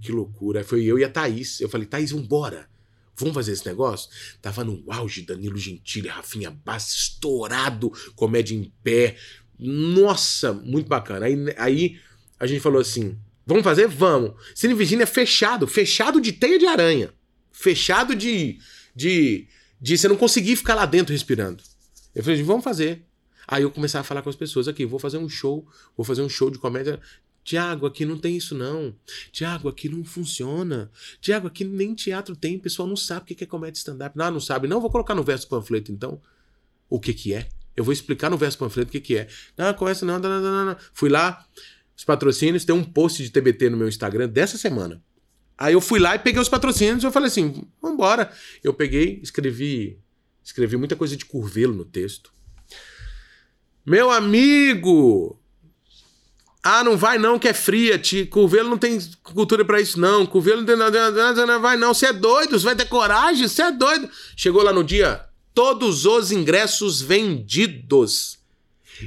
que loucura. Foi eu e a Thaís. Eu falei, Thaís, vambora. Vamos fazer esse negócio? Tava no auge, Danilo Gentili, Rafinha Bassi, estourado, comédia em pé. Nossa, muito bacana. Aí, aí a gente falou assim, vamos fazer? Vamos. Cine Virginia é fechado, fechado de teia de aranha. Fechado de... de de você não conseguir ficar lá dentro respirando. Eu falei, vamos fazer. Aí eu começava a falar com as pessoas aqui, vou fazer um show, vou fazer um show de comédia. Tiago, aqui não tem isso não. Tiago, aqui não funciona. Tiago, aqui nem teatro tem, o pessoal não sabe o que é comédia stand-up. Não, não sabe. Não, vou colocar no verso panfleto então o que que é. Eu vou explicar no verso panfleto o que que é. Não, conhece não, não, não, não, não. Fui lá, os patrocínios, tem um post de TBT no meu Instagram dessa semana. Aí eu fui lá e peguei os patrocínios e eu falei assim, vambora. Eu peguei, escrevi, escrevi muita coisa de curvelo no texto. Meu amigo! Ah, não vai não, que é fria, tio. Curvelo não tem cultura para isso, não. Curvelo não tem. Não vai não. Você é doido, você vai ter coragem, você é doido. Chegou lá no dia, todos os ingressos vendidos.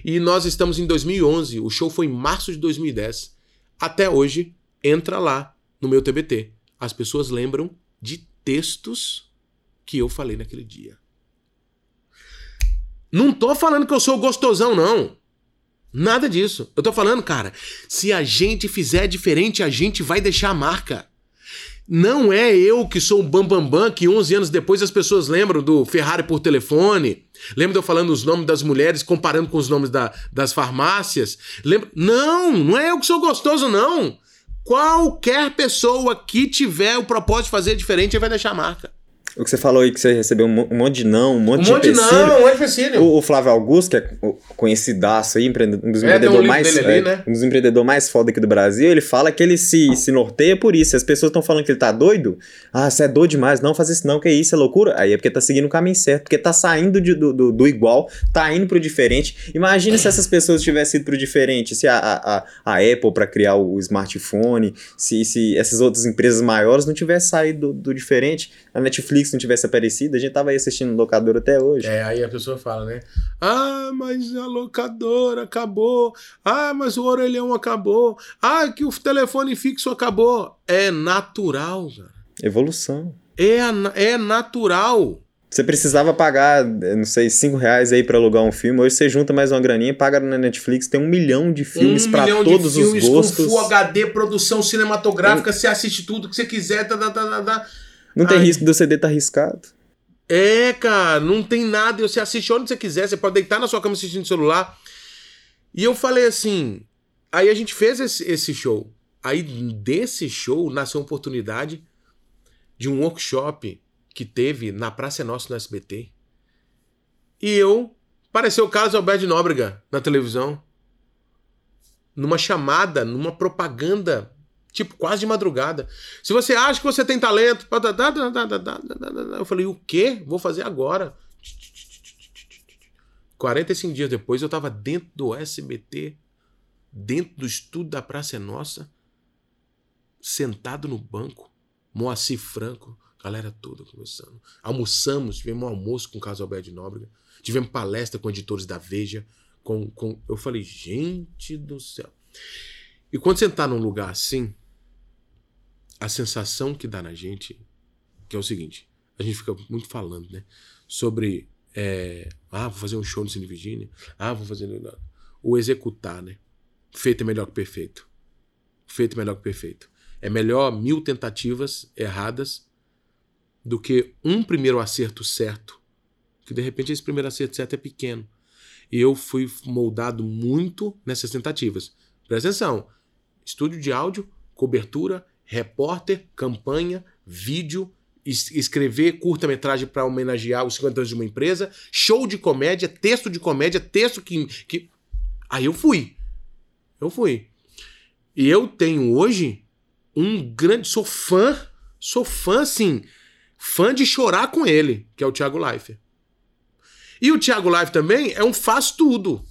E nós estamos em 2011, o show foi em março de 2010. Até hoje, entra lá no meu TBT. As pessoas lembram de textos que eu falei naquele dia. Não tô falando que eu sou gostosão, não. Nada disso. Eu tô falando, cara, se a gente fizer diferente, a gente vai deixar a marca. Não é eu que sou o bambambam bam, bam, que 11 anos depois as pessoas lembram do Ferrari por telefone. Lembra de eu falando os nomes das mulheres, comparando com os nomes da, das farmácias? Lembra? Não, não é eu que sou gostoso, não. Qualquer pessoa que tiver o propósito de fazer diferente, vai deixar a marca. O que você falou aí que você recebeu um monte de não, um monte Um de monte de empecilho. não, um monte de empecilho. O, o Flávio Augusto, que é conhecidaço aí, um dos É, um empreendedores mais, é, né? um dos empreendedores mais foda aqui do Brasil, ele fala que ele se, se norteia por isso. As pessoas estão falando que ele tá doido. Ah, você é doido demais, não faz isso não, que isso, é loucura. Aí é porque tá seguindo o caminho certo, porque tá saindo de- do, do, do igual, tá indo pro diferente. Imagina se essas pessoas tivessem ido pro diferente, se a, a, a, a Apple para criar o smartphone, se, se essas outras empresas maiores não tivessem saído do, do diferente, a Netflix não tivesse aparecido, a gente tava aí assistindo no locador até hoje. É, aí a pessoa fala, né? Ah, mas a locadora acabou. Ah, mas o orelhão acabou. Ah, que o telefone fixo acabou. É natural, cara. Evolução. É, é natural. Você precisava pagar, eh, não sei, 5 reais aí pra alugar um filme. Hoje você junta mais uma graninha, paga na Netflix, tem um milhão de filmes um pra milhão todos de filmes os gostos. com Full HD, produção cinematográfica, você assiste tudo que você quiser. Tá, tá, tá. Não tem Ai. risco do CD estar arriscado. É, cara, não tem nada. Você assiste onde você quiser, você pode deitar na sua cama assistindo no celular. E eu falei assim. Aí a gente fez esse, esse show. Aí desse show nasceu a oportunidade de um workshop que teve na Praça é Nossa no SBT. E eu. Pareceu o Carlos Alberto de Nóbrega na televisão. Numa chamada, numa propaganda, Tipo, quase de madrugada. Se você acha que você tem talento. Eu falei, o quê? Vou fazer agora. 45 dias depois, eu estava dentro do SBT, dentro do estudo da Praça é Nossa, sentado no banco, Moacir Franco, galera toda conversando. Almoçamos, tivemos um almoço com o Caso Alberto de Nóbrega, tivemos palestra com editores da Veja. Com, com... Eu falei, gente do céu. E quando você está num lugar assim, a sensação que dá na gente, que é o seguinte, a gente fica muito falando, né? Sobre, é, ah, vou fazer um show no Cine Virginia, ah, vou fazer... O executar, né? Feito é melhor que perfeito. Feito é melhor que perfeito. É melhor mil tentativas erradas do que um primeiro acerto certo, que de repente esse primeiro acerto certo é pequeno. E eu fui moldado muito nessas tentativas. Presta atenção. Estúdio de áudio, cobertura, repórter, campanha, vídeo, es- escrever curta-metragem para homenagear os 50 anos de uma empresa, show de comédia, texto de comédia, texto que, que. Aí eu fui. Eu fui. E eu tenho hoje um grande. Sou fã, sou fã, assim, fã de chorar com ele, que é o Thiago Leifert. E o Thiago Leifert também é um faz tudo.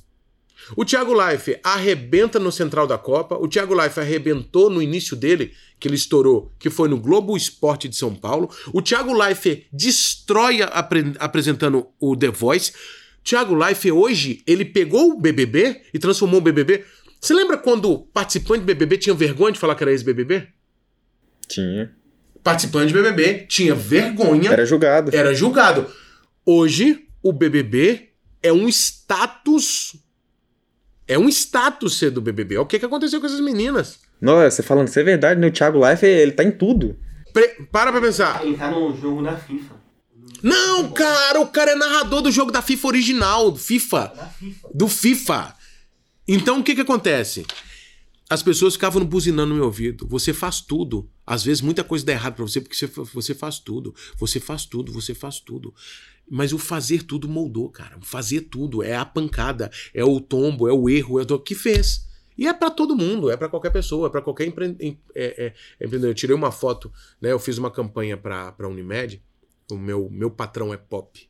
O Thiago Leifert arrebenta no Central da Copa. O Thiago Leifert arrebentou no início dele, que ele estourou, que foi no Globo Esporte de São Paulo. O Thiago Leifert destrói apre- apresentando o The Voice. Thiago Leifert hoje, ele pegou o BBB e transformou o BBB. Você lembra quando participante de BBB tinha vergonha de falar que era ex-BBB? Tinha. Participante de BBB tinha vergonha Era julgado. era julgado. Hoje, o BBB é um status. É um status ser do BBB. É o que, que aconteceu com essas meninas. Nossa, você falando isso é verdade, né? O Thiago Life, ele tá em tudo. Pre- para pra pensar. Ele tá no jogo da FIFA. Não, cara, o cara é narrador do jogo da FIFA original, do FIFA. Do FIFA. Então o que que acontece? As pessoas ficavam buzinando no meu ouvido. Você faz tudo. Às vezes muita coisa dá errado pra você porque você, você faz tudo. Você faz tudo, você faz tudo. Mas o fazer tudo moldou, cara. O fazer tudo é a pancada, é o tombo, é o erro, é o que fez. E é pra todo mundo, é pra qualquer pessoa, é pra qualquer empre... em- é- é- empreendedor. Eu tirei uma foto, né? Eu fiz uma campanha pra, pra Unimed. O meu, meu patrão é pop.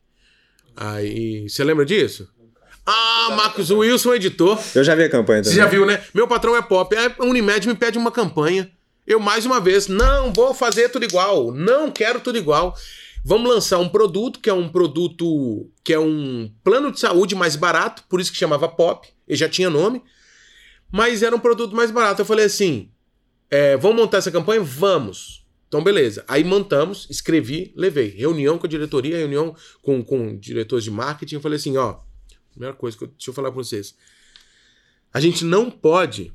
Aí. Você lembra disso? Ah, Marcos Wilson, editor. Eu já vi a campanha Você também. já viu, né? Meu patrão é pop. A Unimed me pede uma campanha. Eu, mais uma vez, não vou fazer tudo igual. Não quero tudo igual. Vamos lançar um produto que é um produto que é um plano de saúde mais barato, por isso que chamava Pop. Ele já tinha nome. Mas era um produto mais barato. Eu falei assim: é, vamos montar essa campanha? Vamos. Então, beleza. Aí montamos, escrevi, levei. Reunião com a diretoria, reunião com, com diretores de marketing. Eu falei assim: ó, primeira coisa que eu, deixa eu falar pra vocês. A gente não pode.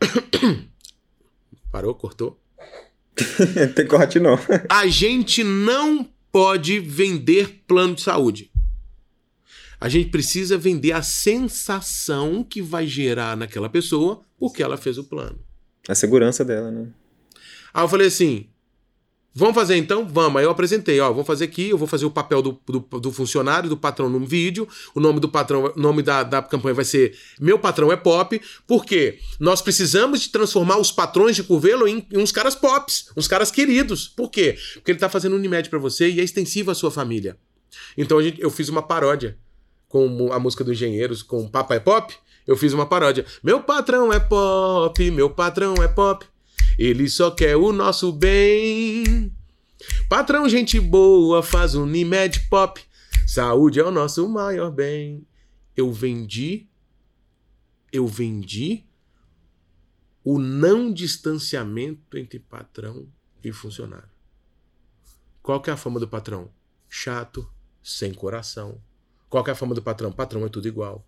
Parou, cortou. Tem corte não. A gente não pode vender plano de saúde. A gente precisa vender a sensação que vai gerar naquela pessoa porque ela fez o plano. A segurança dela, né? Aí eu falei assim: vamos fazer então? Vamos. Aí eu apresentei: ó, vou fazer aqui, eu vou fazer o papel do, do, do funcionário, do patrão no vídeo. O nome do patrão, o nome da, da campanha vai ser Meu Patrão é Pop, porque nós precisamos de transformar os patrões de Curvelo em, em uns caras pops, uns caras queridos. Por quê? Porque ele tá fazendo Unimed pra você e é extensivo à sua família. Então gente, eu fiz uma paródia com a música do Engenheiros, com Papa é Pop. Eu fiz uma paródia. Meu patrão é pop, meu patrão é pop. Ele só quer o nosso bem. Patrão, gente boa, faz Unimed Pop. Saúde é o nosso maior bem. Eu vendi, eu vendi o não distanciamento entre patrão e funcionário. Qual que é a fama do patrão? Chato, sem coração. Qual que é a fama do patrão? Patrão é tudo igual.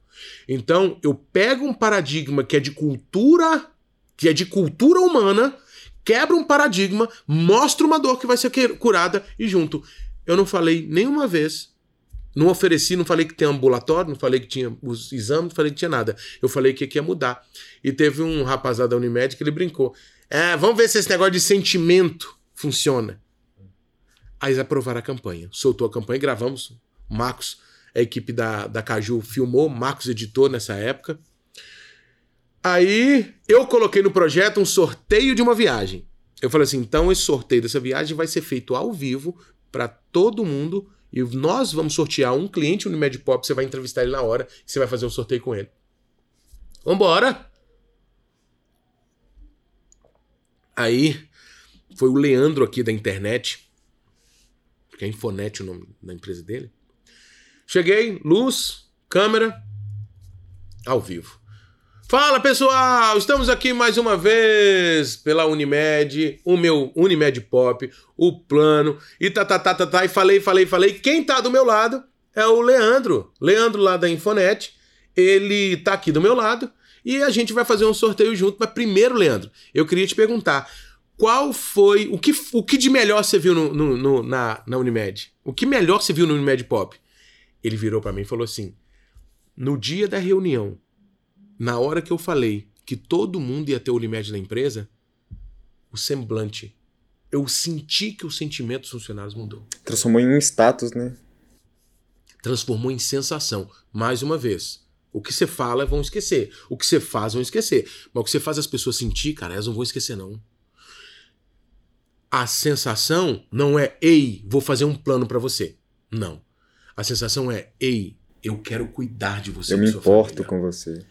Então, eu pego um paradigma que é de cultura, que é de cultura humana, quebra um paradigma, mostra uma dor que vai ser curada e junto. Eu não falei nenhuma vez, não ofereci, não falei que tem ambulatório, não falei que tinha os exames, não falei que tinha nada. Eu falei que aqui ia mudar. E teve um rapaz da Unimed que ele brincou. É, vamos ver se esse negócio de sentimento funciona. Aí eles aprovaram a campanha. Soltou a campanha, gravamos. Marcos, a equipe da, da Caju filmou, Marcos editou nessa época. Aí eu coloquei no projeto um sorteio de uma viagem. Eu falei assim: então esse sorteio dessa viagem vai ser feito ao vivo para todo mundo e nós vamos sortear um cliente Unimed Pop, você vai entrevistar ele na hora e você vai fazer um sorteio com ele. Vambora! Aí foi o Leandro aqui da internet, que é Infonet o nome da empresa dele. Cheguei, luz, câmera, ao vivo. Fala pessoal, estamos aqui mais uma vez pela Unimed, o meu Unimed Pop, o plano, e tá, tá, tá, tá, tá, e falei, falei, falei. Quem tá do meu lado é o Leandro, Leandro lá da Infonet, ele tá aqui do meu lado e a gente vai fazer um sorteio junto. Mas primeiro, Leandro, eu queria te perguntar, qual foi, o que, o que de melhor você viu no, no- no- na, na Unimed? O que melhor você viu no Unimed Pop? Ele virou pra mim e falou assim, no dia da reunião, na hora que eu falei que todo mundo ia ter o Unimed na empresa, o semblante, eu senti que o sentimento dos funcionários mudou. Transformou em status, né? Transformou em sensação. Mais uma vez, o que você fala vão esquecer. O que você faz vão esquecer. Mas o que você faz as pessoas sentir, cara, elas não vão esquecer, não. A sensação não é, ei, vou fazer um plano pra você. Não. A sensação é, ei, eu quero cuidar de você. Eu me importo família. com você.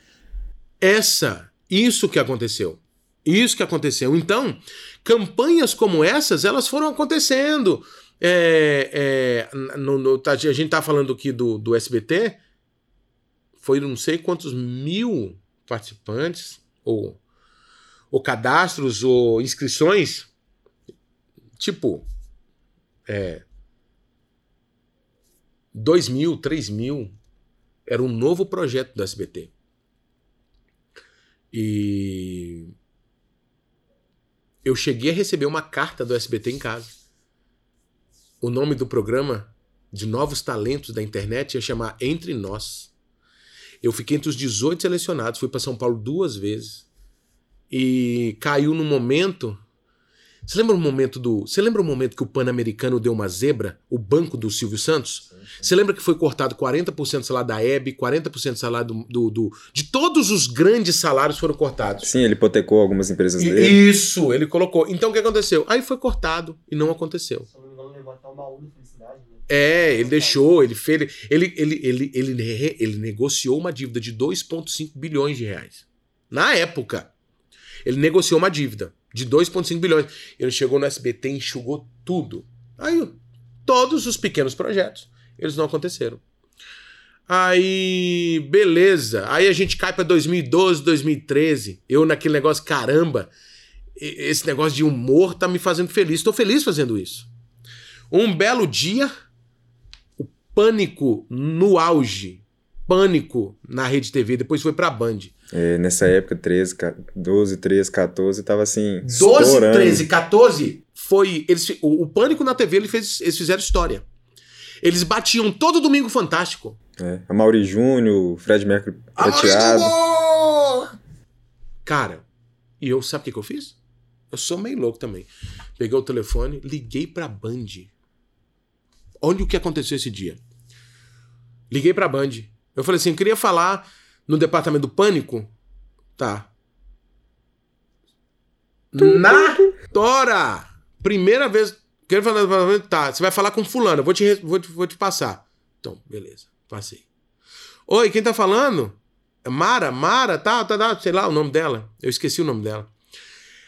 Essa, isso que aconteceu. Isso que aconteceu. Então, campanhas como essas, elas foram acontecendo. É, é, no- no- tá- a gente tá falando aqui do, do SBT, foi não sei quantos mil participantes, ou, ou cadastros, ou inscrições. Tipo, é, 2 mil, 3 mil. Era um novo projeto do SBT. E eu cheguei a receber uma carta do SBT em casa. o nome do programa de novos talentos da internet ia chamar Entre Nós. Eu fiquei entre os 18 selecionados, fui para São Paulo duas vezes. E caiu no momento. Você lembra o momento do. Você lembra o momento que o Pan-Americano deu uma zebra? O banco do Silvio Santos? Você lembra que foi cortado 40% do salário da Hebe, 40% do salário do, do, do- De todos os grandes salários foram cortados. Sim, ele hipotecou algumas empresas E- dele. Isso, ele colocou. Então o que aconteceu? Aí foi cortado e não aconteceu. Né? É, ele deixou, ele fez. Ele, ele, ele, ele, ele, ele negociou uma dívida de 2,5 bilhões de reais. Na época. Ele negociou uma dívida de 2,5 bilhões. Ele chegou no SBT e enxugou tudo. Aí, todos os pequenos projetos, eles não aconteceram. Aí, beleza. Aí a gente cai pra 2012, 2013. Eu naquele negócio, caramba, esse negócio de humor tá me fazendo feliz. Tô feliz fazendo isso. Um belo dia, o pânico no auge. Pânico na Rede TV, depois foi pra Band. É, nessa época, 13, ca- 12, 13, 14, tava assim. 12, estourando. 13, 14 foi. Eles, o, o Pânico na TV ele fez, eles fizeram história. Eles batiam todo domingo fantástico. É, a Mauri Júnior, Fred Mercury prateado. Cara, e eu, sabe o que, que eu fiz? Eu sou meio louco também. Peguei o telefone, liguei pra Band. Olha o que aconteceu esse dia. Liguei pra Band. Eu falei assim, eu queria falar no departamento do pânico. Tá. Na Tora! Primeira vez. Quero falar no departamento. Tá, você vai falar com fulano. Eu vou te, vou vou te passar. Então, beleza. Passei. Oi, quem tá falando? É Mara? Mara? Tá, tá, tá, sei lá o nome dela. Eu esqueci o nome dela.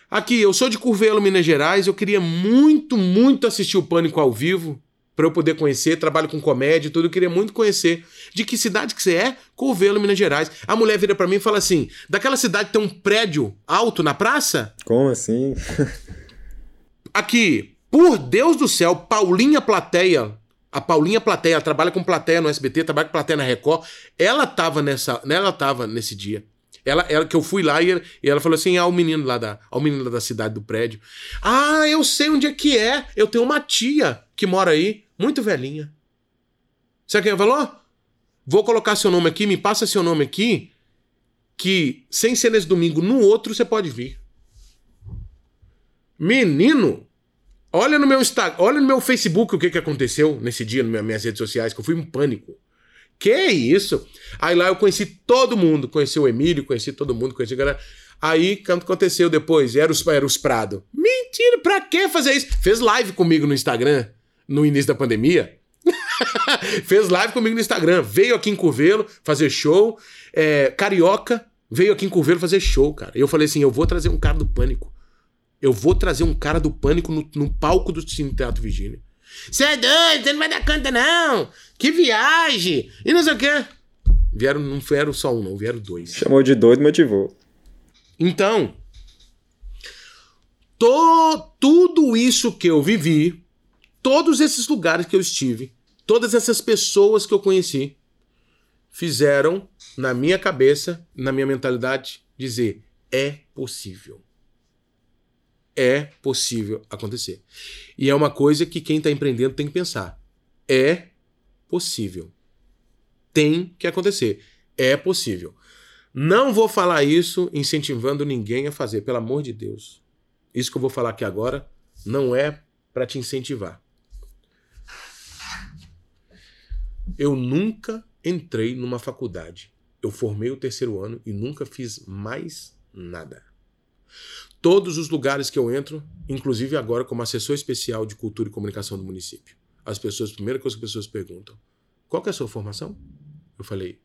Aqui, eu sou de Curvelo, Minas Gerais. Eu queria muito, muito assistir o Pânico ao vivo para eu poder conhecer. Trabalho com comédia e tudo. Eu queria muito conhecer. De que cidade que você é? Curvelo, Minas Gerais. A mulher vira para mim e fala assim: daquela cidade tem um prédio alto na praça? Como assim? Aqui, por Deus do céu, Paulinha Plateia. A Paulinha Plateia ela trabalha com plateia no SBT, trabalha com plateia na Record. Ela tava nessa, ela tava nesse dia. Ela, ela que eu fui lá e, e ela falou assim: "Ah, o menino lá da, o menino lá da cidade do prédio. Ah, eu sei onde é que é. Eu tenho uma tia que mora aí, muito velhinha. Sabe quem falou? Vou colocar seu nome aqui, me passa seu nome aqui, que sem ser nesse domingo, no outro você pode vir. Menino, olha no meu Instagram, olha no meu Facebook o que, que aconteceu nesse dia, nas minhas redes sociais, que eu fui em pânico. Que isso? Aí lá eu conheci todo mundo, conheci o Emílio, conheci todo mundo, conheci a galera. Aí, o que aconteceu depois? Era os, era os Prado. Mentira, pra que fazer isso? Fez live comigo no Instagram, no início da pandemia. Fez live comigo no Instagram. Veio aqui em Curvelo fazer show. É, Carioca veio aqui em Curvelo fazer show, cara. E eu falei assim: eu vou trazer um cara do Pânico. Eu vou trazer um cara do Pânico no, no palco do Cine Teatro Virgínia. Você é doido, você não vai dar conta, não. Que viagem. E não sei o quê. Vieram, não vieram só um, não, vieram dois. Chamou de doido e motivou. Então, to, tudo isso que eu vivi, todos esses lugares que eu estive, todas essas pessoas que eu conheci, fizeram na minha cabeça, na minha mentalidade, dizer: é possível. É possível acontecer. E é uma coisa que quem está empreendendo tem que pensar. É possível. Tem que acontecer. É possível. Não vou falar isso incentivando ninguém a fazer, pelo amor de Deus. Isso que eu vou falar aqui agora não é para te incentivar. Eu nunca entrei numa faculdade. Eu formei o terceiro ano e nunca fiz mais nada. Todos os lugares que eu entro, inclusive agora como assessor especial de cultura e comunicação do município, as pessoas, a primeira coisa que as pessoas perguntam: qual é a sua formação? Eu falei: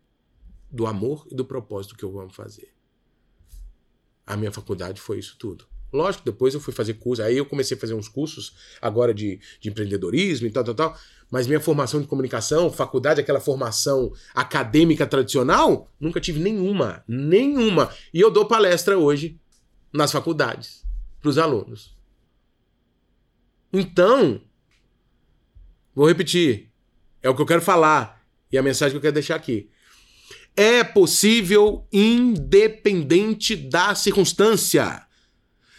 do amor e do propósito que eu amo fazer. A minha faculdade foi isso tudo. Lógico, depois eu fui fazer curso, aí eu comecei a fazer uns cursos agora de, de empreendedorismo e tal, tal, tal. Mas minha formação de comunicação, faculdade, aquela formação acadêmica tradicional, nunca tive nenhuma. Nenhuma. E eu dou palestra hoje nas faculdades para os alunos. Então, vou repetir. É o que eu quero falar. E a mensagem que eu quero deixar aqui. É possível independente da circunstância.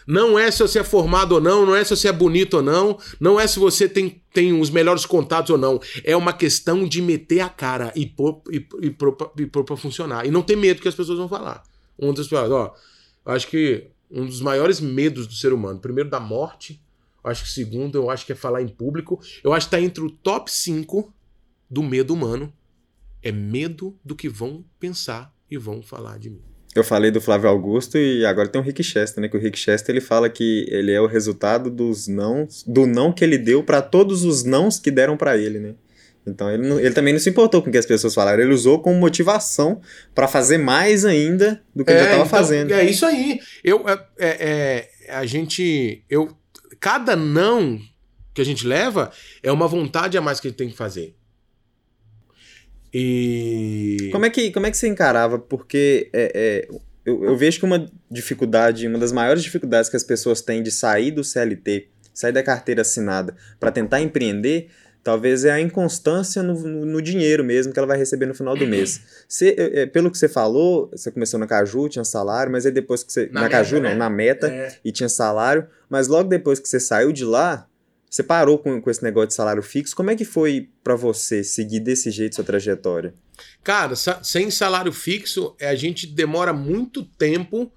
Não é se você é formado ou não, não é se você é bonito ou não, não é se você tem, tem os melhores contatos ou não. É uma questão de meter a cara e pôr, e, e, pôr, e pôr pra funcionar. E não ter medo que as pessoas vão falar. Um pessoas, ó, acho que um dos maiores medos do ser humano, primeiro da morte, acho que segundo, eu acho que é falar em público. Eu acho que tá entre o top 5 do medo humano. É medo do que vão pensar e vão falar de mim. Eu falei do Flávio Augusto e agora tem o Rick Chester, né? Que o Rick Chester ele fala que ele é o resultado dos não, do não que ele deu para todos os nãos que deram para ele, né? Então ele, não, ele também não se importou com o que as pessoas falaram, ele usou como motivação para fazer mais ainda do que é, ele já estava então, fazendo. É isso aí. Eu, é, é, é, a gente. Eu, cada não que a gente leva é uma vontade a mais que a gente tem que fazer. E. Como é que, como é que você encarava? Porque é, é, eu, eu vejo que uma dificuldade, uma das maiores dificuldades que as pessoas têm de sair do CLT, sair da carteira assinada para tentar empreender, talvez é a inconstância no, no, no, dinheiro mesmo que ela vai receber no final do mês. Você, é, pelo que você falou, você começou na Caju, tinha salário, mas aí depois que você. Na, na Caju, não, né? na meta, é. e tinha salário, mas logo depois que você saiu de lá, você parou com, com esse negócio de salário fixo. Como é que foi para você seguir desse jeito sua trajetória? Cara, sem salário fixo, a gente demora muito tempo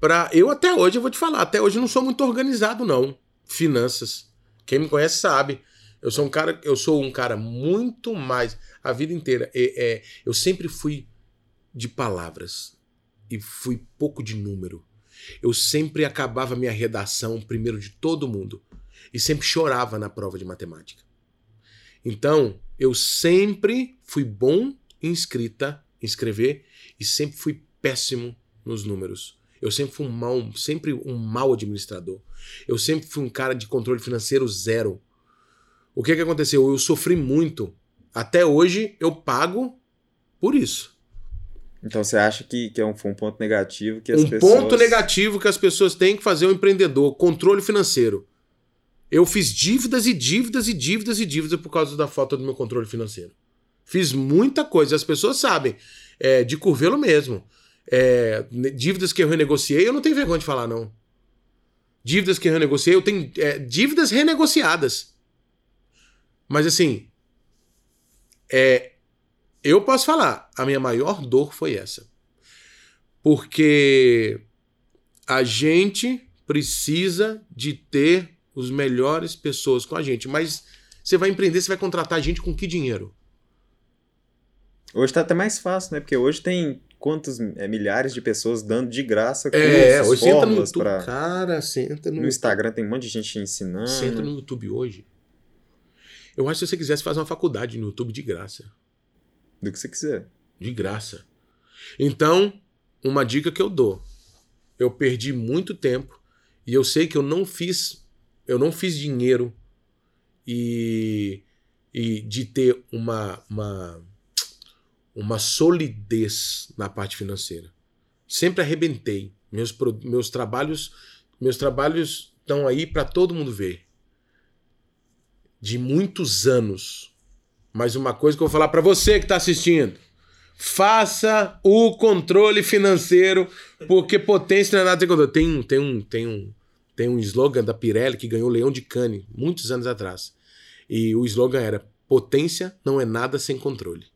para. Eu até hoje, eu vou te falar, até hoje não sou muito organizado, não. Finanças. Quem me conhece sabe. Eu sou um cara, eu sou um cara muito mais. A vida inteira. É, é, eu sempre fui de palavras e fui pouco de número. Eu sempre acabava minha redação primeiro de todo mundo e sempre chorava na prova de matemática. Então, eu sempre fui bom em escrita, em escrever, e sempre fui péssimo nos números. Eu sempre fui um mal, sempre um mau administrador. Eu sempre fui um cara de controle financeiro zero. O que, que aconteceu? Eu sofri muito. Até hoje eu pago por isso. Então você acha que, que é um, um ponto negativo que as um pessoas... ponto negativo que as pessoas têm que fazer o um empreendedor, controle financeiro. Eu fiz dívidas e dívidas e dívidas e dívidas por causa da falta do meu controle financeiro. Fiz muita coisa, as pessoas sabem. É, de curvelo mesmo. É, dívidas que eu renegociei, eu não tenho vergonha de falar, não. Dívidas que eu renegociei, eu tenho é, dívidas renegociadas. Mas assim, é, eu posso falar, a minha maior dor foi essa. Porque a gente precisa de ter os melhores pessoas com a gente. Mas você vai empreender, você vai contratar gente com que dinheiro? Hoje tá até mais fácil, né? Porque hoje tem quantos é, milhares de pessoas dando de graça cursos, é, hoje fórmulas no pra... Cara, senta no... no Instagram tem um monte de gente ensinando. Senta no YouTube hoje. Eu acho que se você quisesse fazer uma faculdade no YouTube de graça. Do que você quiser. De graça. Então, uma dica que eu dou. Eu perdi muito tempo e eu sei que eu não fiz eu não fiz dinheiro e, e de ter uma, uma, uma solidez na parte financeira. Sempre arrebentei. Meus, meus trabalhos meus trabalhos estão aí para todo mundo ver. De muitos anos. Mas uma coisa que eu vou falar para você que está assistindo. Faça o controle financeiro, porque potência não é nada Tem, tem, um, tem um, tem um slogan da Pirelli que ganhou o Leão de Cane muitos anos atrás. E o slogan era: potência não é nada sem controle.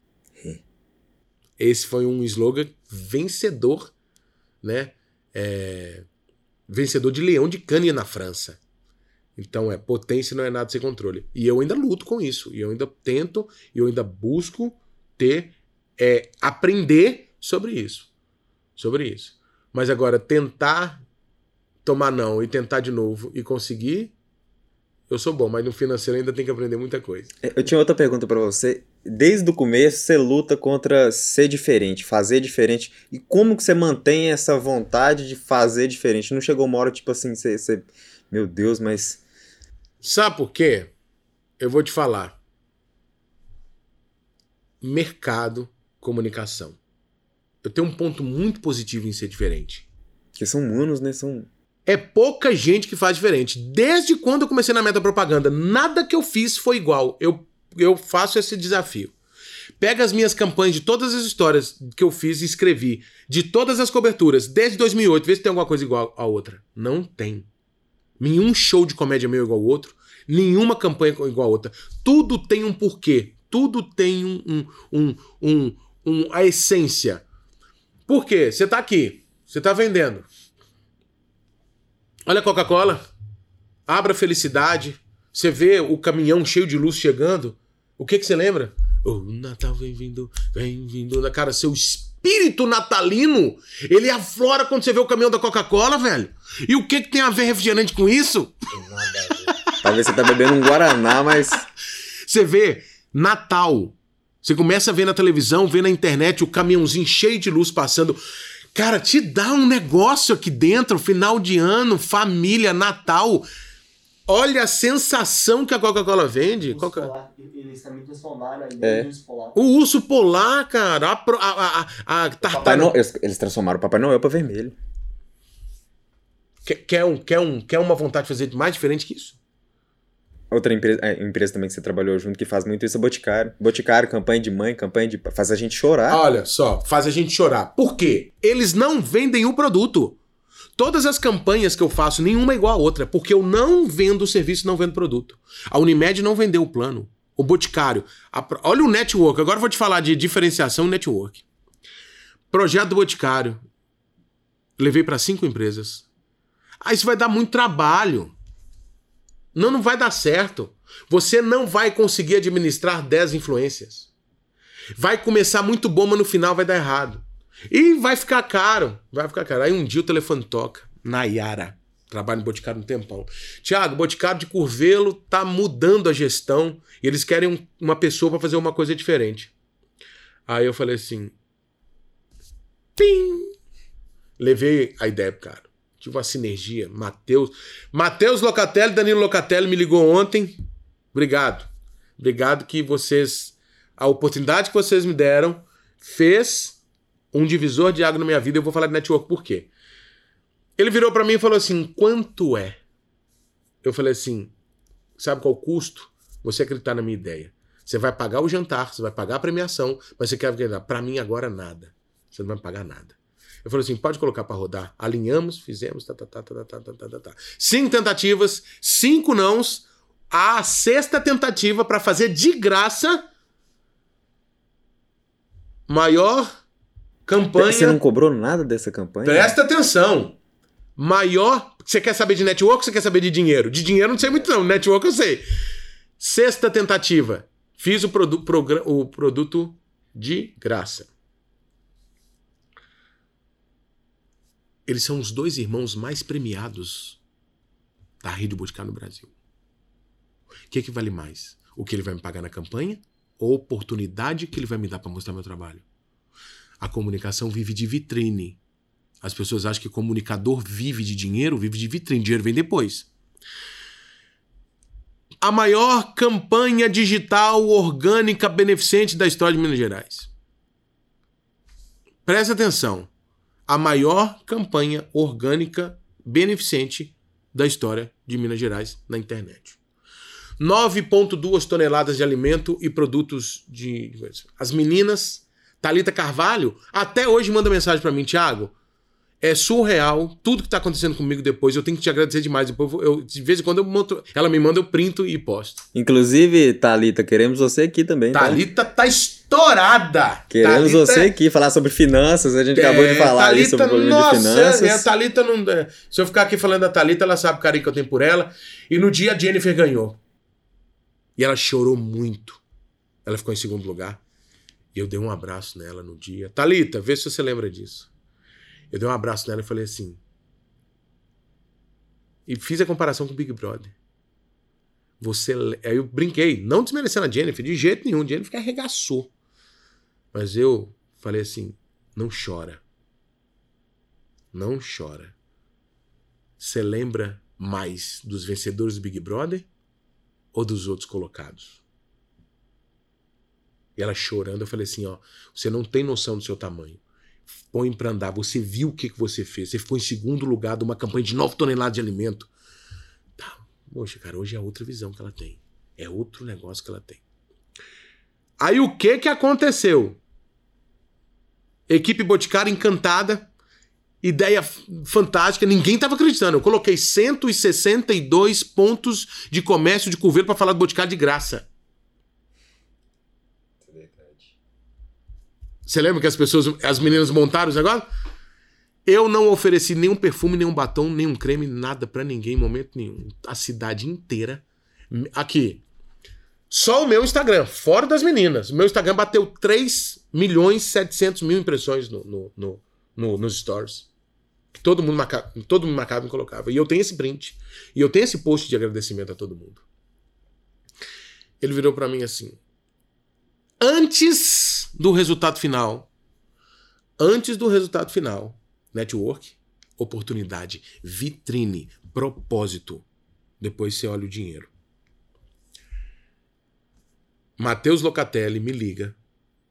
Hum. Esse foi um slogan vencedor, né? É... vencedor de Leão de Cane na França. Então é potência não é nada sem controle. E eu ainda luto com isso. E eu ainda tento, e eu ainda busco ter, é, aprender sobre isso. Sobre isso. Mas agora, tentar tomar não e tentar de novo e conseguir, eu sou bom, mas no financeiro ainda tem que aprender muita coisa. É, eu tinha outra pergunta para você. Desde o começo você luta contra ser diferente, fazer diferente. E como que você mantém essa vontade de fazer diferente? Não chegou uma hora tipo assim, você, você... meu Deus, mas Sabe por quê? Eu vou te falar. Mercado, comunicação. Eu tenho um ponto muito positivo em ser diferente. Que são humanos, né? São é pouca gente que faz diferente. Desde quando eu comecei na meta propaganda, nada que eu fiz foi igual. Eu, eu faço esse desafio. Pega as minhas campanhas de todas as histórias que eu fiz e escrevi, de todas as coberturas, desde 2008, vê se tem alguma coisa igual a outra. Não tem. Nenhum show de comédia meu é igual ao outro, nenhuma campanha é igual a outra. Tudo tem um porquê, tudo tem um, um, um, um, a essência. Por quê? Você tá aqui, você tá vendendo. Olha a Coca-Cola, abra a felicidade, você vê o caminhão cheio de luz chegando, o que que você lembra? O Natal vem vindo, vem vindo. Cara, seu espírito natalino, ele aflora quando você vê o caminhão da Coca-Cola, velho. E o que que tem a ver refrigerante com isso? Talvez você tá bebendo um Guaraná, mas. Você vê Natal. Você começa a ver na televisão, vê na internet o caminhãozinho cheio de luz passando. Cara, te dá um negócio aqui dentro, final de ano, família, Natal. Olha a sensação que a Coca-Cola vende. Urso Coca- polar, eles também transformaram a É. ideia do urso polar. O urso polar, cara. A, a, a, a, tartaruga. Noel, eles, transformaram o Papai Noel pra vermelho. Quer, quer, um, quer, um, quer uma vontade de fazer mais diferente que isso? Outra empresa, é, empresa também que você trabalhou junto que faz muito isso é Boticário. Boticário, campanha de mãe, campanha de. faz a gente chorar. Olha só, faz a gente chorar. Por quê? Eles não vendem o produto. Todas as campanhas que eu faço, nenhuma é igual a outra, porque eu não vendo o serviço, não vendo produto. A Unimed não vendeu o plano. O Boticário. a olha o network. Agora eu vou te falar de diferenciação e network. Projeto do Boticário. Levei para cinco empresas. Ah, isso vai dar muito trabalho. Não, não vai dar certo. Você não vai conseguir administrar 10 influências. Vai começar muito bom, mas no final vai dar errado. E vai ficar caro. Vai ficar caro. Aí um dia o telefone toca. Nayara. Trabalho no Boticário um tempão. Tiago, Boticário de Curvelo tá mudando a gestão e eles querem um- uma pessoa para fazer uma coisa diferente. Aí eu falei assim. Pim! Levei a ideia pro cara. Tive uma sinergia. Matheus. Matheus Locatelli, Danilo Locatelli me ligou ontem. Obrigado. Obrigado que vocês. A oportunidade que vocês me deram fez um divisor de água na minha vida. Eu vou falar de network por quê? Ele virou pra mim e falou assim: quanto é? Eu falei assim: sabe qual o custo? Você acreditar na minha ideia. Você vai pagar o jantar, você vai pagar a premiação, mas você quer acreditar. Pra mim agora nada. Você não vai pagar nada. Eu falei assim: pode colocar pra rodar. Alinhamos, fizemos, tá, tá, tá, tá, tá, tá, tá, tá, tá. Cinco tentativas, cinco nãos. A sexta tentativa pra fazer de graça maior campanha. Você não cobrou nada dessa campanha? Presta atenção. Maior. Você quer saber de network ou você quer saber de dinheiro? De dinheiro eu não sei muito, não. Network eu sei. Sexta tentativa. Fiz o, produ o produto de graça. Eles são os dois irmãos mais premiados da rede Boticário no Brasil. O que, que vale mais? O que ele vai me pagar na campanha ou a oportunidade que ele vai me dar para mostrar meu trabalho? A comunicação vive de vitrine. As pessoas acham que comunicador vive de dinheiro, vive de vitrine. Dinheiro vem depois. A maior campanha digital orgânica beneficente da história de Minas Gerais. Presta atenção. A maior campanha orgânica beneficente da história de Minas Gerais na internet. 9,2 toneladas de alimento e produtos de. As meninas, Talita Carvalho, até hoje manda mensagem para mim, Thiago. É surreal tudo que tá acontecendo comigo depois. Eu tenho que te agradecer demais. Depois eu, de vez em quando eu monto, ela me manda, eu printo e posto. Inclusive, Thalita, queremos você aqui também. tá? Thalita tá estourada. Queremos Thalita- você aqui, falar sobre finanças. A gente acabou de É, falar Thalita, sobre o problema nossa, de finanças. é, a Thalita não. é, se eu ficar aqui falando da Thalita, ela sabe o carinho que eu tenho por ela. E no dia a Jennifer ganhou. E ela chorou muito. Ela ficou em segundo lugar. E eu dei um abraço nela no dia. Thalita, vê se você lembra disso. Eu dei um abraço nela e falei assim. E fiz a comparação com o Big Brother. Você. Aí eu brinquei, não desmerecendo a Jennifer, de jeito nenhum. Jennifer arregaçou. Mas eu falei assim: não chora. Não chora. Você lembra mais dos vencedores do Big Brother ou dos outros colocados? E ela chorando, eu falei assim: ó, você não tem noção do seu tamanho. Põe pra andar. Você viu o que, que você fez. Você ficou em segundo lugar de uma campanha de 9 toneladas de alimento. Tá. Poxa, cara, hoje é outra visão que ela tem. É outro negócio que ela tem. Aí o que que aconteceu? Equipe Boticário encantada, ideia fantástica, ninguém tava acreditando. Eu coloquei 162 pontos de comércio de Curvelo para falar do Boticário de graça. Você lembra que as pessoas, as meninas montaram os negócios? Eu não ofereci nenhum perfume, nenhum batom, nenhum creme, nada pra ninguém em momento nenhum. A cidade inteira. Aqui. Só o meu Instagram, fora das meninas. Meu Instagram bateu 3 milhões e 700 mil impressões no, no, no, no- nos stories. Que todo mundo marcava, todo mundo marcava e colocava. E eu tenho esse print. E eu tenho esse post de agradecimento a todo mundo. Ele virou pra mim assim: antes do resultado final, antes do resultado final, network, oportunidade, vitrine, propósito. Depois você olha o dinheiro. Matheus Locatelli me liga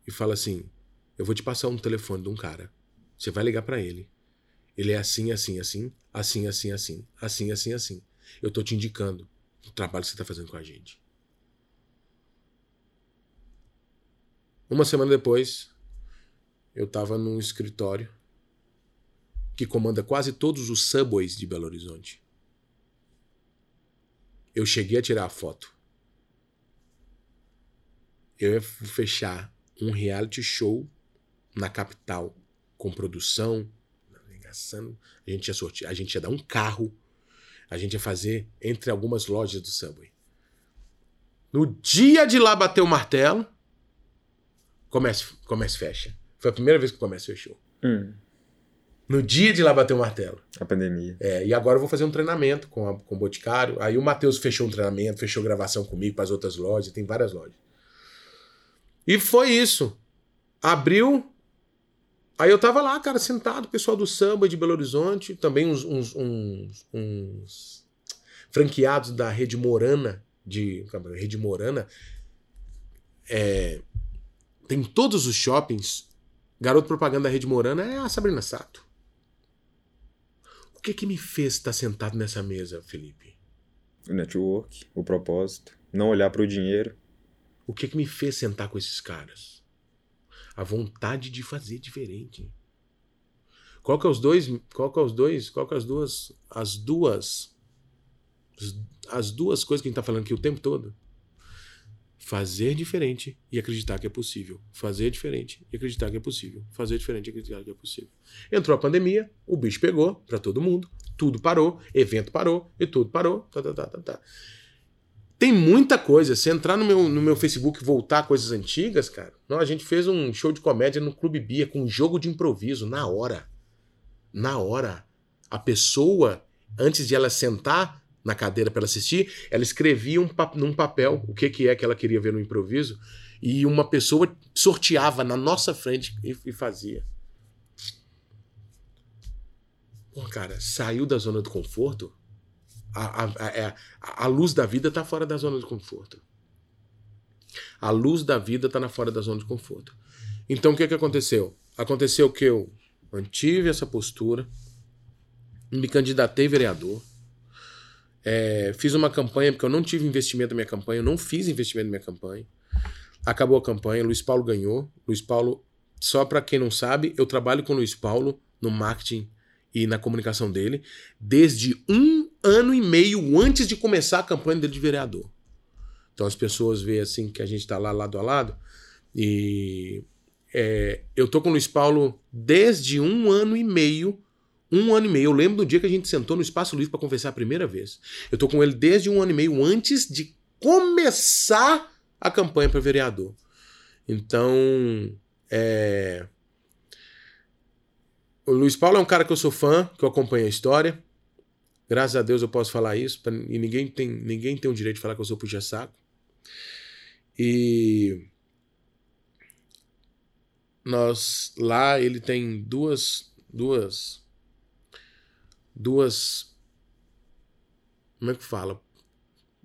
e fala assim: Eu vou te passar um telefone de um cara. Você vai ligar pra ele. Ele é assim, assim, assim, assim, assim, assim, assim, assim, assim. Eu tô te indicando o trabalho que você tá fazendo com a gente. Uma semana depois, eu tava num escritório que comanda quase todos os subways de Belo Horizonte. Eu cheguei a tirar a foto. Eu ia fechar um reality show na capital, com produção, arregaçando. a gente ia sortear, a gente ia dar um carro, a gente ia fazer entre algumas lojas do Subway. No dia de lá bater o martelo, comércio, comércio fecha. Foi a primeira vez que o comércio fechou. Hum, No dia de lá bater o martelo. a pandemia. É, e agora eu vou fazer um treinamento com, a- com o Boticário. Aí o Matheus fechou um treinamento, fechou gravação comigo para as outras lojas, tem várias lojas. E foi isso. Abriu. Aí eu tava lá, cara, sentado, pessoal do samba de Belo Horizonte, também uns, uns, uns- uns franqueados da Rede Morana, de. Rede Morana. É, tem todos os shoppings. Garoto propaganda da Rede Morana é a Sabrina Sato. O que que me fez estar sentado nessa mesa, Felipe? O network, o propósito. Não olhar para o dinheiro. O que que me fez sentar com esses caras? A vontade de fazer diferente. Qual que é os dois? Qual que é os dois? Qual que é as duas? As duas. as- As duas coisas que a gente tá falando aqui o tempo todo. Fazer diferente e acreditar que é possível. Fazer diferente e acreditar que é possível. Fazer diferente e acreditar que é possível. Entrou a pandemia, o bicho pegou pra todo mundo, tudo parou, evento parou e tudo parou. Tá, tá, tá, tá, tá. Tem muita coisa. Se entrar no meu, no meu Facebook e voltar a coisas antigas, cara. Não, a gente fez um show de comédia no Clube Bia com um jogo de improviso, na hora. Na hora. A pessoa, antes de ela sentar na cadeira para assistir, ela escrevia um pa- num papel o que, que é que ela queria ver no improviso. E uma pessoa sorteava na nossa frente e, e fazia. Pô, cara, saiu da zona do conforto. A, a, a, é- a luz da vida tá fora da zona de conforto. A luz da vida tá na fora da zona de conforto. Então o que que aconteceu? Aconteceu que eu mantive essa postura, me candidatei vereador, é, fiz uma campanha, porque eu não tive investimento na minha campanha, eu não fiz investimento na minha campanha. Acabou a campanha, Luiz Paulo ganhou. Luiz Paulo, só para quem não sabe, eu trabalho com o Luiz Paulo no marketing e na comunicação dele desde um ano e meio antes de começar a campanha dele de vereador. Então as pessoas veem assim que a gente está lá lado a lado e é, eu tô com o Luiz Paulo desde um ano e meio. Um ano e meio. Eu lembro do dia que a gente sentou no Espaço Luiz para conversar a primeira vez. Eu tô com ele desde um ano e meio antes de começar a campanha para vereador. Então, é, o Luiz Paulo é um cara que eu sou fã, que eu acompanho a história. Graças a Deus eu posso falar isso, pra- e ninguém tem, ninguém tem o direito de falar que eu sou puxa-saco. E nós lá ele tem duas duas duas como é que fala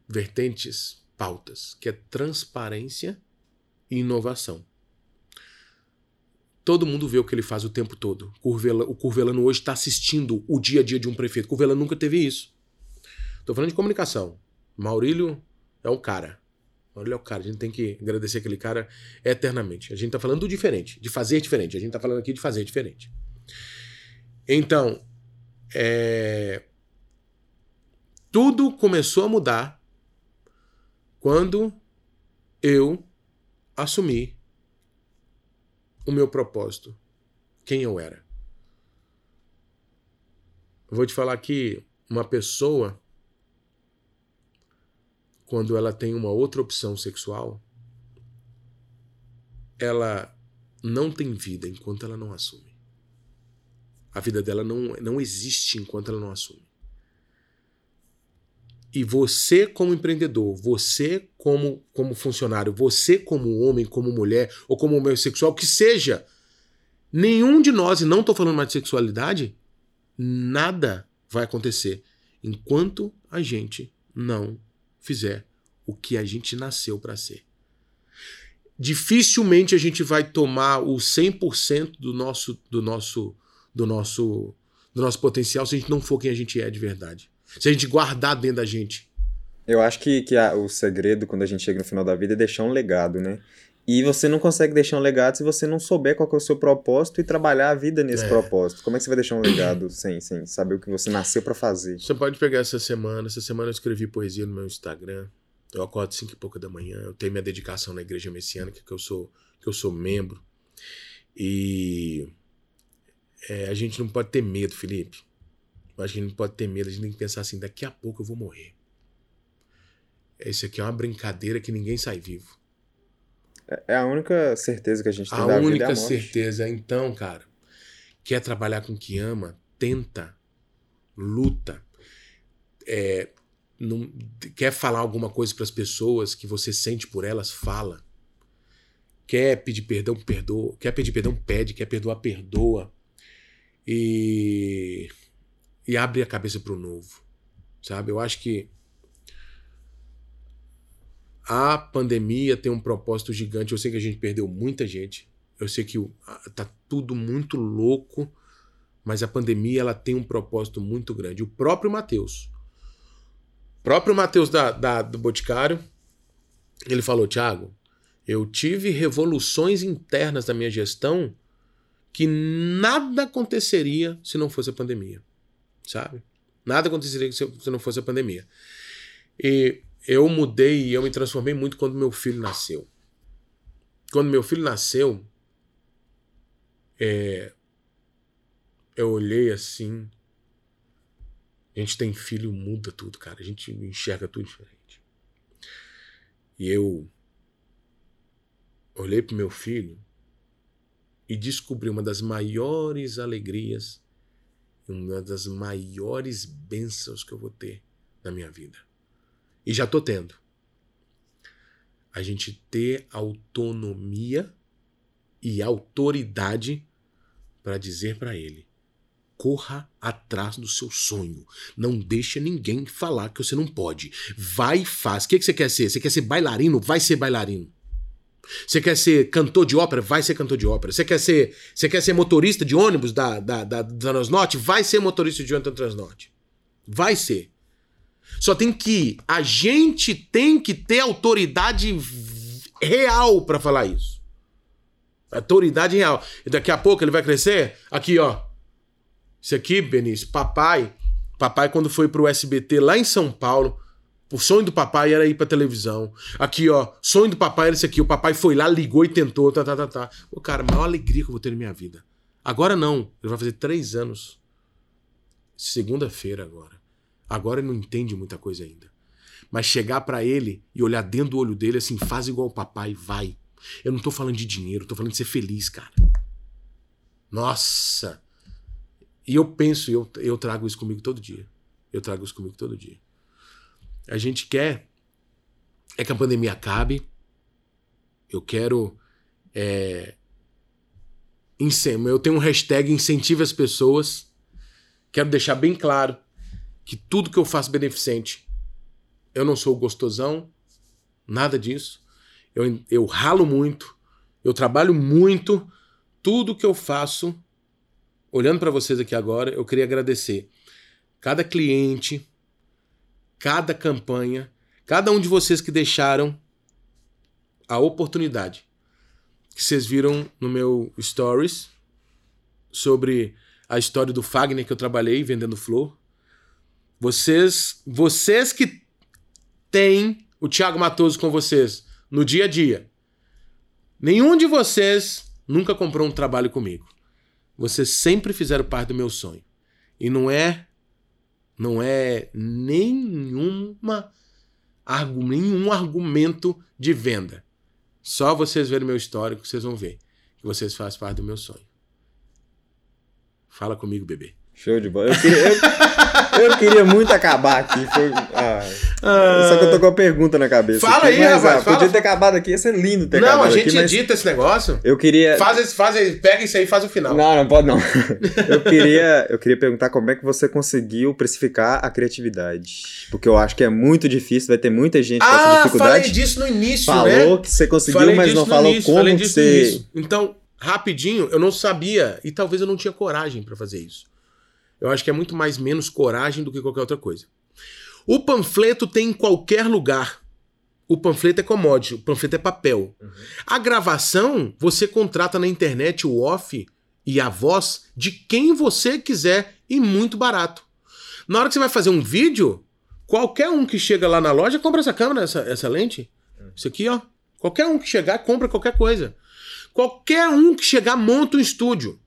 vertentes pautas que é transparência e inovação todo mundo vê o que ele faz o tempo todo Curvela, o Curvelano hoje está assistindo o dia a dia de um prefeito Curvelano nunca teve isso tô falando de comunicação Maurílio é um cara Olha o cara, a gente tem que agradecer aquele cara eternamente. A gente tá falando do diferente, de fazer diferente. A gente tá falando aqui de fazer diferente. Então, é... tudo começou a mudar quando eu assumi o meu propósito, quem eu era. Eu vou te falar que uma pessoa, quando ela tem uma outra opção sexual, ela não tem vida enquanto ela não assume. A vida dela não, não existe enquanto ela não assume. E você, como empreendedor, você, como, como funcionário, você, como homem, como mulher, ou como homossexual, que seja, nenhum de nós, e não estou falando mais de sexualidade, nada vai acontecer enquanto a gente não fizer o que a gente nasceu para ser. Dificilmente a gente vai tomar o 100% do nosso do nosso do nosso do nosso potencial se a gente não for quem a gente é de verdade. Se a gente guardar dentro da gente. Eu acho que, que a, o segredo, quando a gente chega no final da vida, é deixar um legado, né? E você não consegue deixar um legado se você não souber qual é o seu propósito e trabalhar a vida nesse é. propósito. Como é que você vai deixar um legado sem, sem saber o que você nasceu para fazer? Você pode pegar essa semana. Essa semana eu escrevi poesia no meu Instagram. Eu acordo cinco e pouca da manhã. Eu tenho minha dedicação na Igreja Messiânica, que eu sou, que eu sou membro. E é, a gente não pode ter medo, Felipe. Mas a gente não pode ter medo, a gente tem que pensar assim: daqui a pouco eu vou morrer. Esse aqui é uma brincadeira que ninguém sai vivo. É, é a única certeza que a gente tem a da vida. A única certeza. Então, cara, quer trabalhar com o que ama? Tenta. Luta. É, não, quer falar alguma coisa para as pessoas que você sente por elas? Fala. Quer pedir perdão? Perdoa. Quer pedir perdão? Pede. Quer perdoar? Perdoa. E e abre a cabeça para o novo, sabe? Eu acho que a pandemia tem um propósito gigante. Eu sei que a gente perdeu muita gente. Eu sei que tá tudo muito louco, mas a pandemia ela tem um propósito muito grande. O próprio Mateus, próprio Mateus da, da, do Boticário, ele falou: Tiago, eu tive revoluções internas da minha gestão que nada aconteceria se não fosse a pandemia sabe? Nada aconteceria se não fosse a pandemia. E eu mudei e eu me transformei muito quando meu filho nasceu. Quando meu filho nasceu, é, eu olhei assim. A gente tem filho, muda tudo, cara. A gente enxerga tudo diferente. E eu olhei pro meu filho e descobri uma das maiores alegrias uma das maiores bênçãos que eu vou ter na minha vida. E já tô tendo. A gente ter autonomia e autoridade para dizer para ele: corra atrás do seu sonho. Não deixa ninguém falar que você não pode. Vai e faz. O que, que você quer ser? Você quer ser bailarino? Vai ser bailarino. Você quer ser cantor de ópera? Vai ser cantor de ópera. Você quer ser, você quer ser motorista de ônibus da, da, da, da Transnorte? Vai ser motorista de ônibus da Transnorte. Vai ser. Só tem que. A gente tem que ter autoridade real para falar isso. Autoridade real. E daqui a pouco ele vai crescer. Aqui, ó. Isso aqui, Benício, papai. Papai, quando foi pro SBT lá em São Paulo, o sonho do papai era ir pra televisão. Aqui, ó, sonho do papai era esse aqui. O papai foi lá, ligou e tentou, tá, tá, tá, tá. Cara, a maior alegria que eu vou ter na minha vida. Agora não. Ele vai fazer três anos. Segunda-feira agora. Agora ele não entende muita coisa ainda. Mas chegar para ele e olhar dentro do olho dele assim, faz igual o papai, vai. Eu não tô falando de dinheiro, tô falando de ser feliz, cara. Nossa! E eu penso, eu, eu trago isso comigo todo dia. Eu trago isso comigo todo dia. A gente quer é que a pandemia acabe. Eu quero. É, eu tenho um hashtag incentive as pessoas. Quero deixar bem claro que tudo que eu faço beneficente, eu não sou gostosão, nada disso. Eu, eu ralo muito, eu trabalho muito. Tudo que eu faço, olhando para vocês aqui agora, eu queria agradecer cada cliente, cada campanha, cada um de vocês que deixaram a oportunidade que vocês viram no meu stories sobre a história do Fagner que eu trabalhei vendendo flor. Vocês, vocês que têm o Thiago Matoso com vocês no dia a dia. Nenhum de vocês nunca comprou um trabalho comigo. Vocês sempre fizeram parte do meu sonho. E não é não é nenhuma nenhum argumento de venda. Só vocês verem meu histórico, vocês vão ver que vocês fazem parte do meu sonho. Fala comigo, bebê. Show de bola. Eu queria, eu, eu queria muito acabar aqui. Foi, ah, só que eu tô com uma pergunta na cabeça. Fala aqui, aí, mas, rapaz, ah, fala. Podia ter acabado aqui, ia ser lindo ter Não, a gente aqui, edita esse negócio. Eu queria. Faz faz pega isso aí e faz o final. Não, não pode não. Eu queria, eu queria perguntar como é que você conseguiu precificar a criatividade. Porque eu acho que é muito difícil, vai ter muita gente com essa ah, falei dificuldade. disso no início, Falou né? que você conseguiu, Falei mas não falou início, como falei que você. Então, rapidinho, eu não sabia e talvez eu não tinha coragem pra fazer isso. Eu acho que é muito mais menos coragem do que qualquer outra coisa. O panfleto tem em qualquer lugar. O panfleto é commodity, o panfleto é papel. A gravação, você contrata na internet o off e a voz de quem você quiser e muito barato. Na hora que você vai fazer um vídeo, qualquer um que chega lá na loja compra essa câmera, essa, essa lente. Isso aqui, ó. Qualquer um que chegar, compra qualquer coisa. Qualquer um que chegar, monta um estúdio.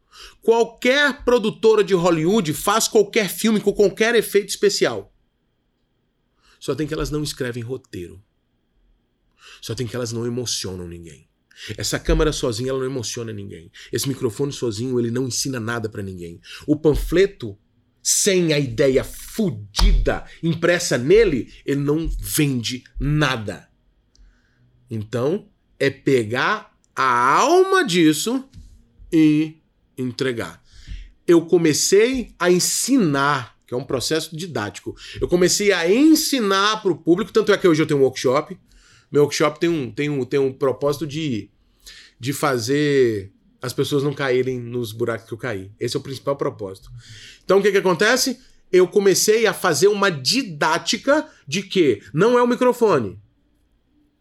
Qualquer produtora de Hollywood faz qualquer filme com qualquer efeito especial. Só tem que elas não escrevem roteiro. Só tem que elas não emocionam ninguém. Essa câmera sozinha ela não emociona ninguém. Esse microfone sozinho ele não ensina nada pra ninguém. O panfleto sem a ideia fudida impressa nele, ele não vende nada. Então, é pegar a alma disso e entregar. Eu comecei a ensinar, que é um processo didático. Eu comecei a ensinar para o público, tanto é que hoje eu tenho um workshop. Meu workshop tem um, tem um, tem um propósito de, de fazer as pessoas não caírem nos buracos que eu caí. Esse é o principal propósito. Então o que, que acontece? Eu comecei a fazer uma didática de que não é o microfone,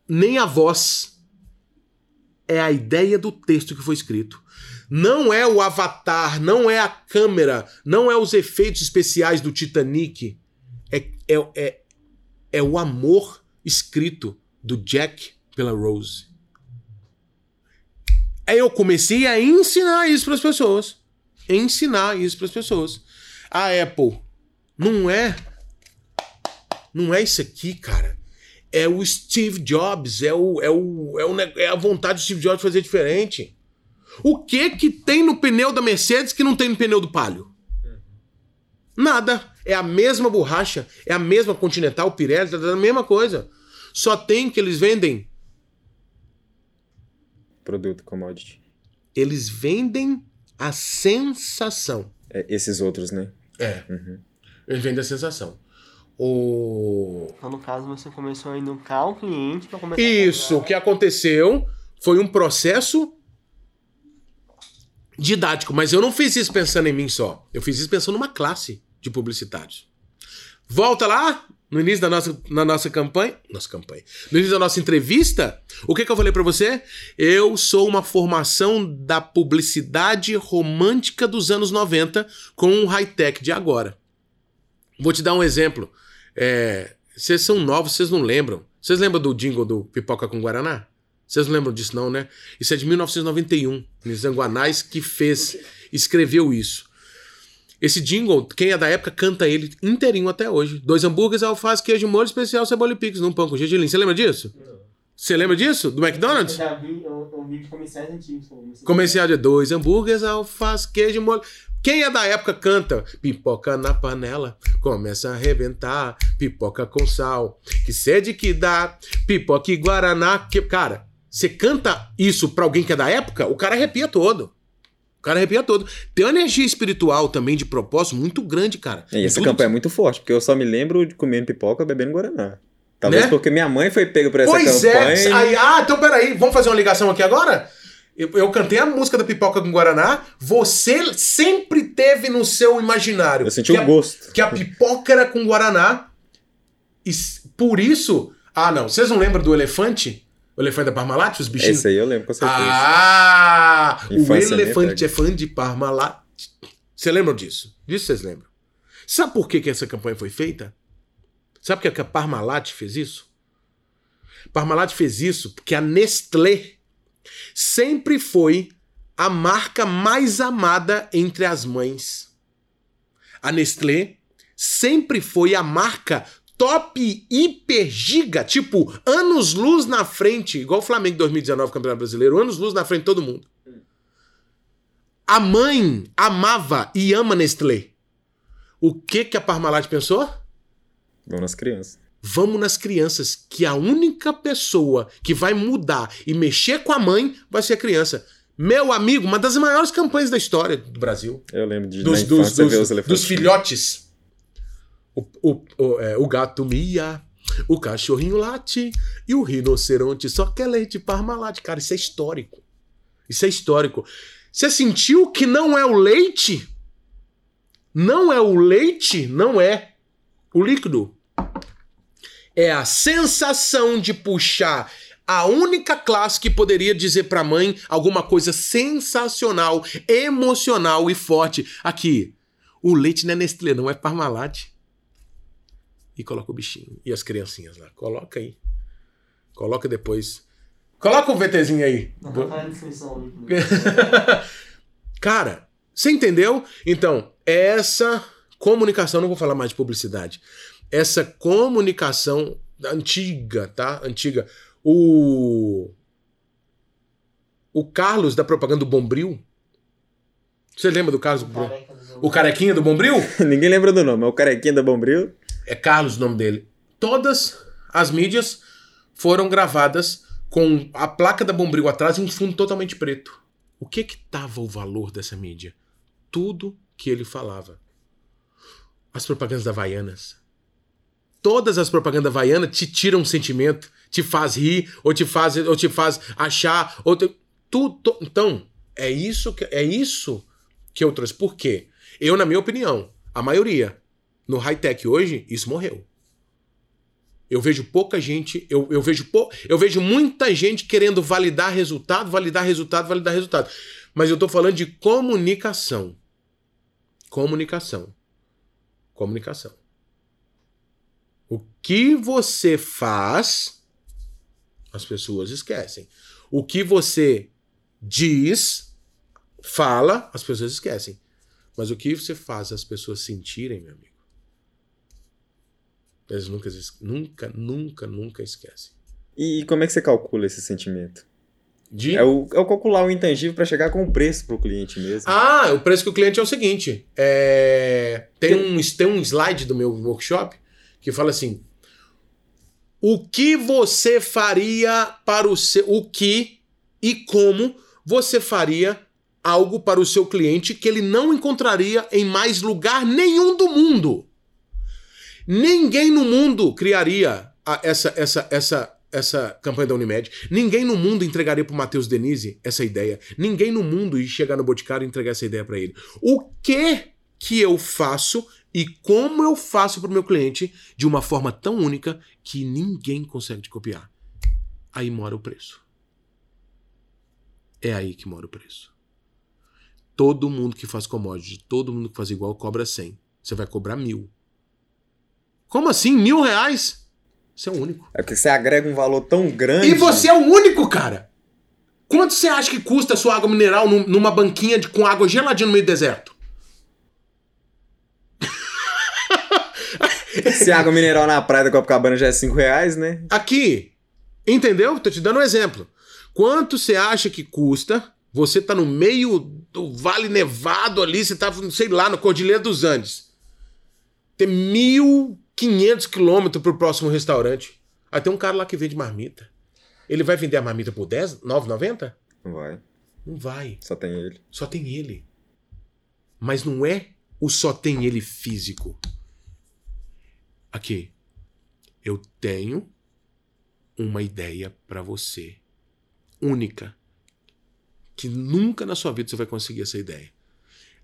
nem a voz, é a ideia do texto que foi escrito. Não é o avatar, não é a câmera, não é os efeitos especiais do Titanic. É, é, é, é o amor escrito do Jack pela Rose. Aí eu comecei a ensinar isso para as pessoas. Ensinar isso para as pessoas. A Apple não é. Não é isso aqui, cara. É o Steve Jobs, é, o, é, o, é, o, é a vontade do Steve Jobs fazer diferente. O que que tem no pneu da Mercedes que não tem no pneu do Palio? Nada. É a mesma borracha, é a mesma Continental, Pirelli, é a mesma coisa. Só tem que eles vendem. Produto commodity. Eles vendem a sensação. É, esses outros, né? É. Uhum. Eles vendem a sensação. O... Então, no caso, você começou a educar o cliente para começar Isso, a o que aconteceu foi um processo didático, mas eu não fiz isso pensando em mim só. Eu fiz isso pensando numa classe de publicitários. Volta lá, no início da nossa, na nossa campanha, nossa campanha, no início da nossa entrevista, o que, que eu falei para você? Eu sou uma formação da publicidade romântica dos anos 90 com um high-tech de agora. Vou te dar um exemplo. É, vocês são novos, vocês não lembram. Vocês lembram do jingle do Pipoca com Guaraná? Vocês não lembram disso não, né? Isso é de 1991. Nizanguanais que fez, escreveu isso. Esse jingle, quem é da época canta ele inteirinho até hoje. Dois hambúrgueres, alface, queijo, molho especial, cebola e picos num pão com gergelim. Você lembra disso? Você lembra disso? Do Eu McDonald's? já vi, eu, eu vi de comerciais antigos. Comercial de dois hambúrgueres, alface, queijo, molho. Quem é da época canta pipoca na panela, começa a arrebentar, pipoca com sal, que sede que dá, pipoca e guaraná. Que... Cara, você canta isso pra alguém que é da época, o cara arrepia todo. O cara arrepia todo. Tem uma energia espiritual também de propósito muito grande, cara. E essa campanha é muito forte, porque eu só me lembro de comendo pipoca bebendo Guaraná. Talvez Né? porque minha mãe foi pega por essa Pois campanha. é. Aí, ah, então peraí, vamos fazer uma ligação aqui agora? Eu, eu cantei a música da pipoca com Guaraná. Você sempre teve no seu imaginário. Eu senti que o a- gosto. que a pipoca era com Guaraná. E por isso. Ah, não. Vocês não lembram do elefante? O elefante da Parmalat, os bichinhos. Esse aí eu lembro, com certeza. Ah! Infância o nem elefante é fã de Parmalat. Você lembra disso? Disso vocês lembram? Sabe por que, que essa campanha foi feita? Sabe por que a Parmalat fez isso? Parmalat fez isso porque a Nestlé sempre foi a marca mais amada entre as mães. A Nestlé sempre foi a marca top hiper giga, tipo, anos luz na frente, igual o Flamengo 2019, Campeonato Brasileiro, anos luz na frente de todo mundo. A mãe amava e ama Nestlé. O que que a Parmalat pensou? Vão nas crianças. Vamos nas crianças, que a única pessoa que vai mudar e mexer com a mãe vai ser a criança. Meu amigo, uma das maiores campanhas da história do Brasil. Eu lembro de Dos, na dos, dos, elefantes. dos filhotes. O, o, é, o gato mia, o cachorrinho late e o rinoceronte só quer leite parmalate. Cara, isso é histórico. Isso é histórico. Você sentiu que não é o leite? Não é o leite? Não é. O líquido. É a sensação de puxar a única classe que poderia dizer pra mãe alguma coisa sensacional, emocional e forte. Aqui, o leite não é Nestlé, não é Parmalat. E coloca o bichinho. E as criancinhas lá. Coloca aí. Coloca depois. Coloca o VTzinho aí. Descrição ali. Cara, você entendeu? Então, essa comunicação, não vou falar mais de publicidade, essa comunicação antiga, tá? Antiga. O. O Carlos da propaganda do Bombril. Você lembra do Carlos? Do O carequinha do Bombril? Ninguém lembra do nome, é o carequinha da Bombril. É Carlos o nome dele. Todas as mídias foram gravadas com a placa da Bombril atrás e um fundo totalmente preto. O que que tava o valor dessa mídia? Tudo que ele falava. As propagandas da Havaianas. Todas as propagandas Havaianas te tiram um sentimento, te faz rir, ou te faz, ou te faz achar, ou te- tu- então, é isso que é isso que eu trouxe. Por quê? Eu, na minha opinião, a maioria no high-tech hoje, isso morreu. Eu vejo pouca gente, eu, eu, vejo pou, eu vejo muita gente querendo validar resultado, validar resultado, validar resultado. Mas eu tô falando de comunicação. Comunicação. Comunicação. O que você faz, as pessoas esquecem. O que você diz, fala, as pessoas esquecem. Mas o que você faz as pessoas sentirem, meu amigo? Eles nunca, nunca, nunca, nunca esquecem. E como é que você calcula esse sentimento? De... É o, é o calcular o intangível para chegar com o preço pro cliente mesmo. Ah, o preço que o cliente é o seguinte: é, tem, um, tem um slide do meu workshop que fala assim: o que você faria para o seu. O que e como você faria algo para o seu cliente que ele não encontraria em mais lugar nenhum do mundo. Ninguém no mundo criaria a- essa, essa, essa, essa campanha da Unimed. Ninguém no mundo entregaria para o Matheus Denise essa ideia. Ninguém no mundo ia chegar no Boticário e entregar essa ideia para ele. O que que eu faço e como eu faço para o meu cliente de uma forma tão única que ninguém consegue te copiar? Aí mora o preço. É aí que mora o preço. Todo mundo que faz commodity, todo mundo que faz igual cobra 100. Você vai cobrar mil. Como assim? Mil reais? Você é o único. É porque você agrega um valor tão grande. E você é o único, cara. Quanto você acha que custa a sua água mineral num- numa banquinha de, com água geladinha no meio do deserto? Se água mineral na praia da Copacabana já é 5 reais, né? Aqui, entendeu? Tô te dando um exemplo. Quanto você acha que custa? Você tá no meio do Vale Nevado ali, você tá, sei lá, no Cordilheira dos Andes. Tem 1.500 quilômetros pro próximo restaurante. Aí tem um cara lá que vende marmita. Ele vai vender a marmita por 10, 9,90? Não vai. Não vai. Só tem ele. Só tem ele. Mas não é o só tem ele físico. Aqui. Eu tenho uma ideia pra você. Única. Que nunca na sua vida você vai conseguir essa ideia.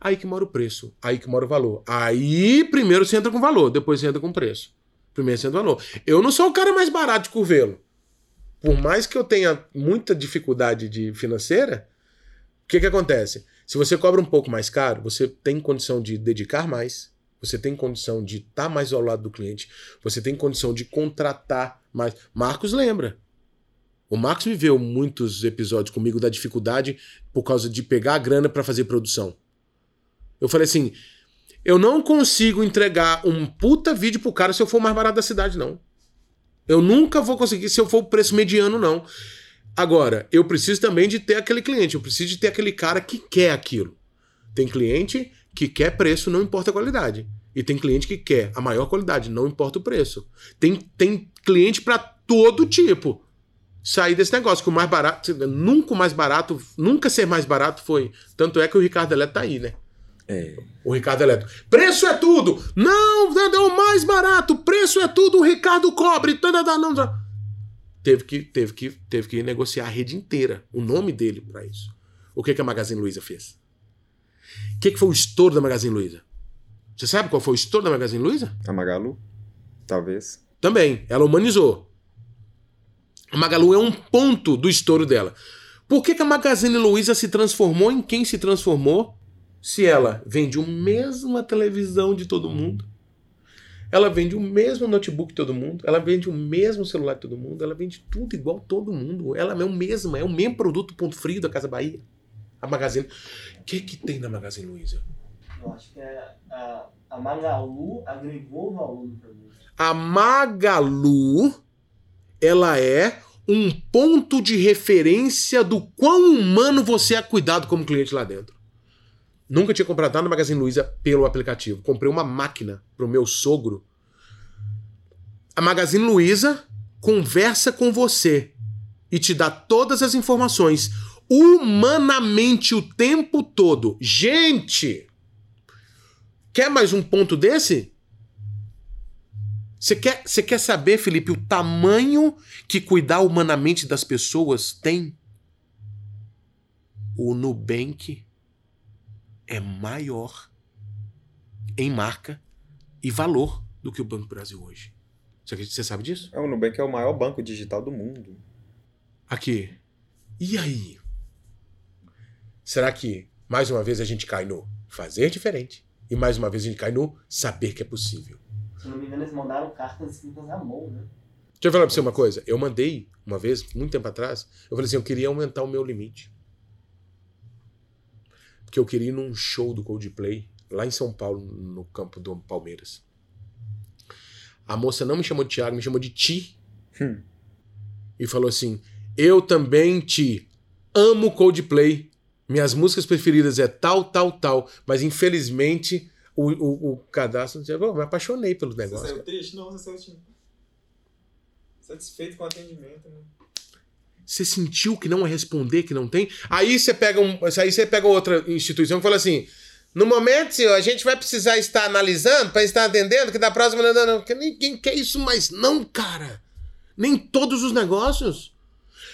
Aí que mora o preço. Aí que mora o valor. Aí primeiro você entra com valor, depois você entra com preço. Primeiro você entra com valor. Eu não sou o cara mais barato de curvelo. por mais que eu tenha muita dificuldade de financeira, o que, que acontece? Se você cobra um pouco mais caro, você tem condição de dedicar mais, você tem condição de estar mais ao lado do cliente, você tem condição de contratar mais. Marcos lembra. O Marcos viveu muitos episódios comigo da dificuldade por causa de pegar a grana para fazer produção. Eu falei assim: eu não consigo entregar um puta vídeo pro cara se eu for o mais barato da cidade, não. Eu nunca vou conseguir se eu for o preço mediano, não. Agora, eu preciso também de ter aquele cliente, eu preciso de ter aquele cara que quer aquilo. Tem cliente que quer preço, não importa a qualidade. E tem cliente que quer a maior qualidade, não importa o preço. Tem, tem cliente para todo tipo. Sair desse negócio, que o mais barato, nunca o mais barato, nunca ser mais barato foi. Tanto é que o Ricardo Eletro tá aí, né? É. O Ricardo Eletro. Preço é tudo! Não, é o mais barato! Preço é tudo, o Ricardo cobre! Teve que, teve que, teve que negociar a rede inteira, o nome dele para isso. O que, que a Magazine Luiza fez? O que, que foi o estouro da Magazine Luiza? Você sabe qual foi o estouro da Magazine Luiza? A Magalu? Talvez. Também. Ela humanizou. A Magalu é um ponto do estouro dela. Por que, que a Magazine Luiza se transformou em quem se transformou se ela vende a mesma televisão de todo mundo? Ela vende o mesmo notebook que todo mundo, ela vende o mesmo celular que todo mundo, ela vende tudo igual todo mundo. Ela é o mesmo, é o mesmo produto ponto frio da Casa Bahia. A Magazine. O que que tem na Magazine Luiza? Eu acho que é a, a Magalu agregou valor no produto. A Magalu, ela é um ponto de referência do quão humano você é cuidado como cliente lá dentro. Nunca tinha comprado nada na Magazine Luiza pelo aplicativo. Comprei uma máquina pro meu sogro. A Magazine Luiza conversa com você e te dá todas as informações humanamente o tempo todo. Gente, quer mais um ponto desse? Você quer, você quer saber, Felipe, o tamanho que cuidar humanamente das pessoas tem? O Nubank é maior em marca e valor do que o Banco do Brasil hoje. Você sabe disso? É, o Nubank é o maior banco digital do mundo. Aqui. E aí? Será que mais uma vez a gente cai no fazer diferente? E mais uma vez a gente cai no saber que é possível. Se não me engano, eles mandaram cartas escritas à mão, né? Deixa eu falar pra você uma coisa. Eu mandei uma vez, muito tempo atrás, eu falei assim: eu queria aumentar o meu limite que eu queria ir num show do Coldplay lá em São Paulo, no campo do Palmeiras. A moça não me chamou de Thiago, me chamou de Ti. Hum. E falou assim: Eu também te amo Coldplay. Minhas músicas preferidas é tal, tal, tal. Mas infelizmente o, o, o cadastro. Eu me apaixonei pelo negócio. Você saiu triste? Não, você saiu satisfeito com o atendimento. Né? Você sentiu que não é responder, que não tem? Aí você pega, um, aí você pega outra instituição e fala assim: no momento, senhor, a gente vai precisar estar analisando para estar atendendo, que da próxima. Não, não, que ninguém quer isso mais, não, cara. Nem todos os negócios.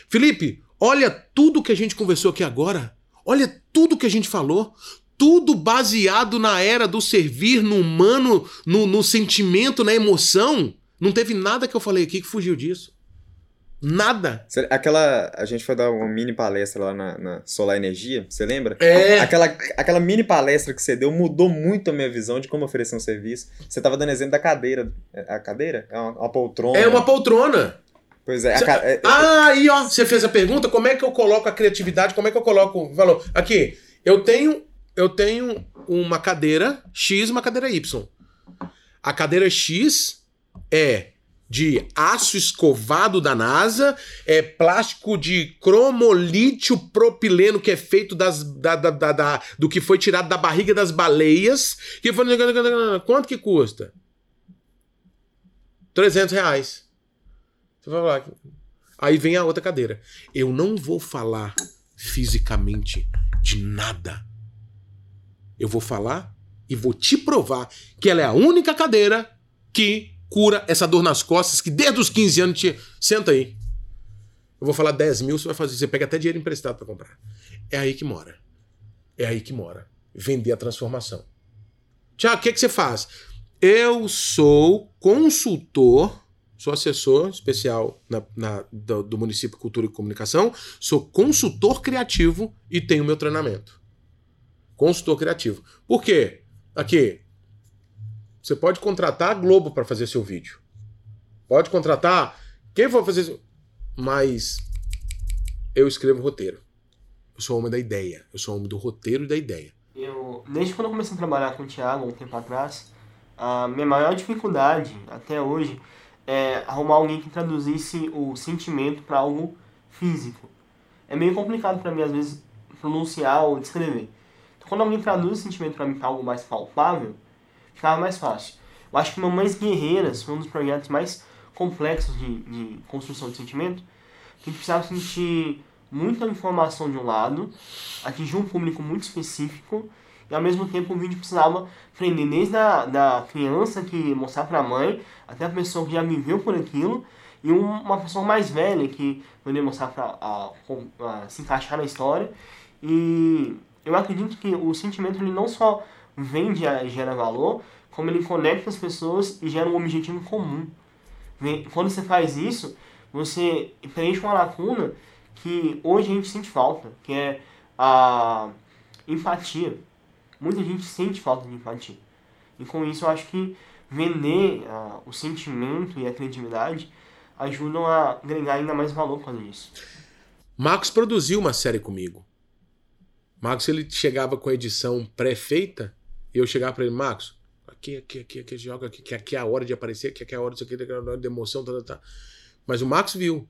Felipe, olha tudo que a gente conversou aqui agora. Olha tudo que a gente falou. Tudo baseado na era do servir, no humano, no, no sentimento, na emoção. Não teve nada que eu falei aqui que fugiu disso. Nada. Aquela. A gente foi dar uma mini palestra lá na, na Solar Energia, você lembra? É. Aquela, aquela mini palestra que você deu mudou muito a minha visão de como oferecer um serviço. Você tava dando exemplo da cadeira. É, a cadeira? É uma, uma poltrona. É uma poltrona. Pois é. Cê, é, ah, aí, ó. Você fez a pergunta: como é que eu coloco a criatividade? Como é que eu coloco o valor? Aqui, eu tenho, eu tenho uma cadeira X uma cadeira Y. A cadeira X é de aço escovado da NASA, é plástico de cromolítio propileno que é feito das, da, da, da, da, do que foi tirado da barriga das baleias. Que foi... Quanto que custa? 300 reais. Você vai falar. Aí vem a outra cadeira. Eu não vou falar fisicamente de nada. Eu vou falar e vou te provar que ela é a única cadeira que cura essa dor nas costas que desde os 15 anos te. Senta aí. Eu vou falar 10 mil, você vai fazer. Você pega até dinheiro emprestado para comprar. É aí que mora. É aí que mora. Vender a transformação. Tiago, o que, que você faz? Eu sou consultor sou assessor especial na, na- do, do município Cultura e Comunicação, sou consultor criativo e tenho meu treinamento. Consultor criativo. Por quê? Aqui, você pode contratar a Globo para fazer seu vídeo. Pode contratar quem for fazer. Mas eu escrevo roteiro. Eu sou homem da ideia. Eu sou homem do roteiro e da ideia. Eu, desde quando eu comecei a trabalhar com o Thiago, um tempo atrás, a minha maior dificuldade até hoje é arrumar alguém que traduzisse o sentimento para algo físico. É meio complicado para mim, às vezes, pronunciar ou descrever. Então, quando alguém traduz o sentimento para mim para algo mais palpável, ficava mais fácil. Eu acho que Mamães Guerreiras foi um dos projetos mais complexos de, de construção de sentimento, que a gente precisava sentir muita informação de um lado, atingir um público muito específico e ao mesmo tempo o vídeo precisava prender desde a da criança que mostrar para a mãe até a pessoa que já viveu por aquilo e um- uma pessoa mais velha que poderia mostrar para se encaixar na história e eu acredito que o sentimento ele não só vende e gera valor como ele conecta as pessoas e gera um objetivo comum quando você faz isso você preenche uma lacuna que hoje a gente sente falta, que é a empatia. Muita gente sente falta de empatia. E com isso eu acho que vender ah, o sentimento e a criatividade ajudam a agregar ainda mais valor quando isso. Marcos produziu uma série comigo. Marcos ele chegava com a edição pré-feita e eu chegava para ele, Marcos, aqui, aqui, aqui, aqui, joga aqui, que aqui é a hora de aparecer, que aqui é a hora disso aqui, que é a hora de emoção, tá, tá, tá. Mas o Marcos viu.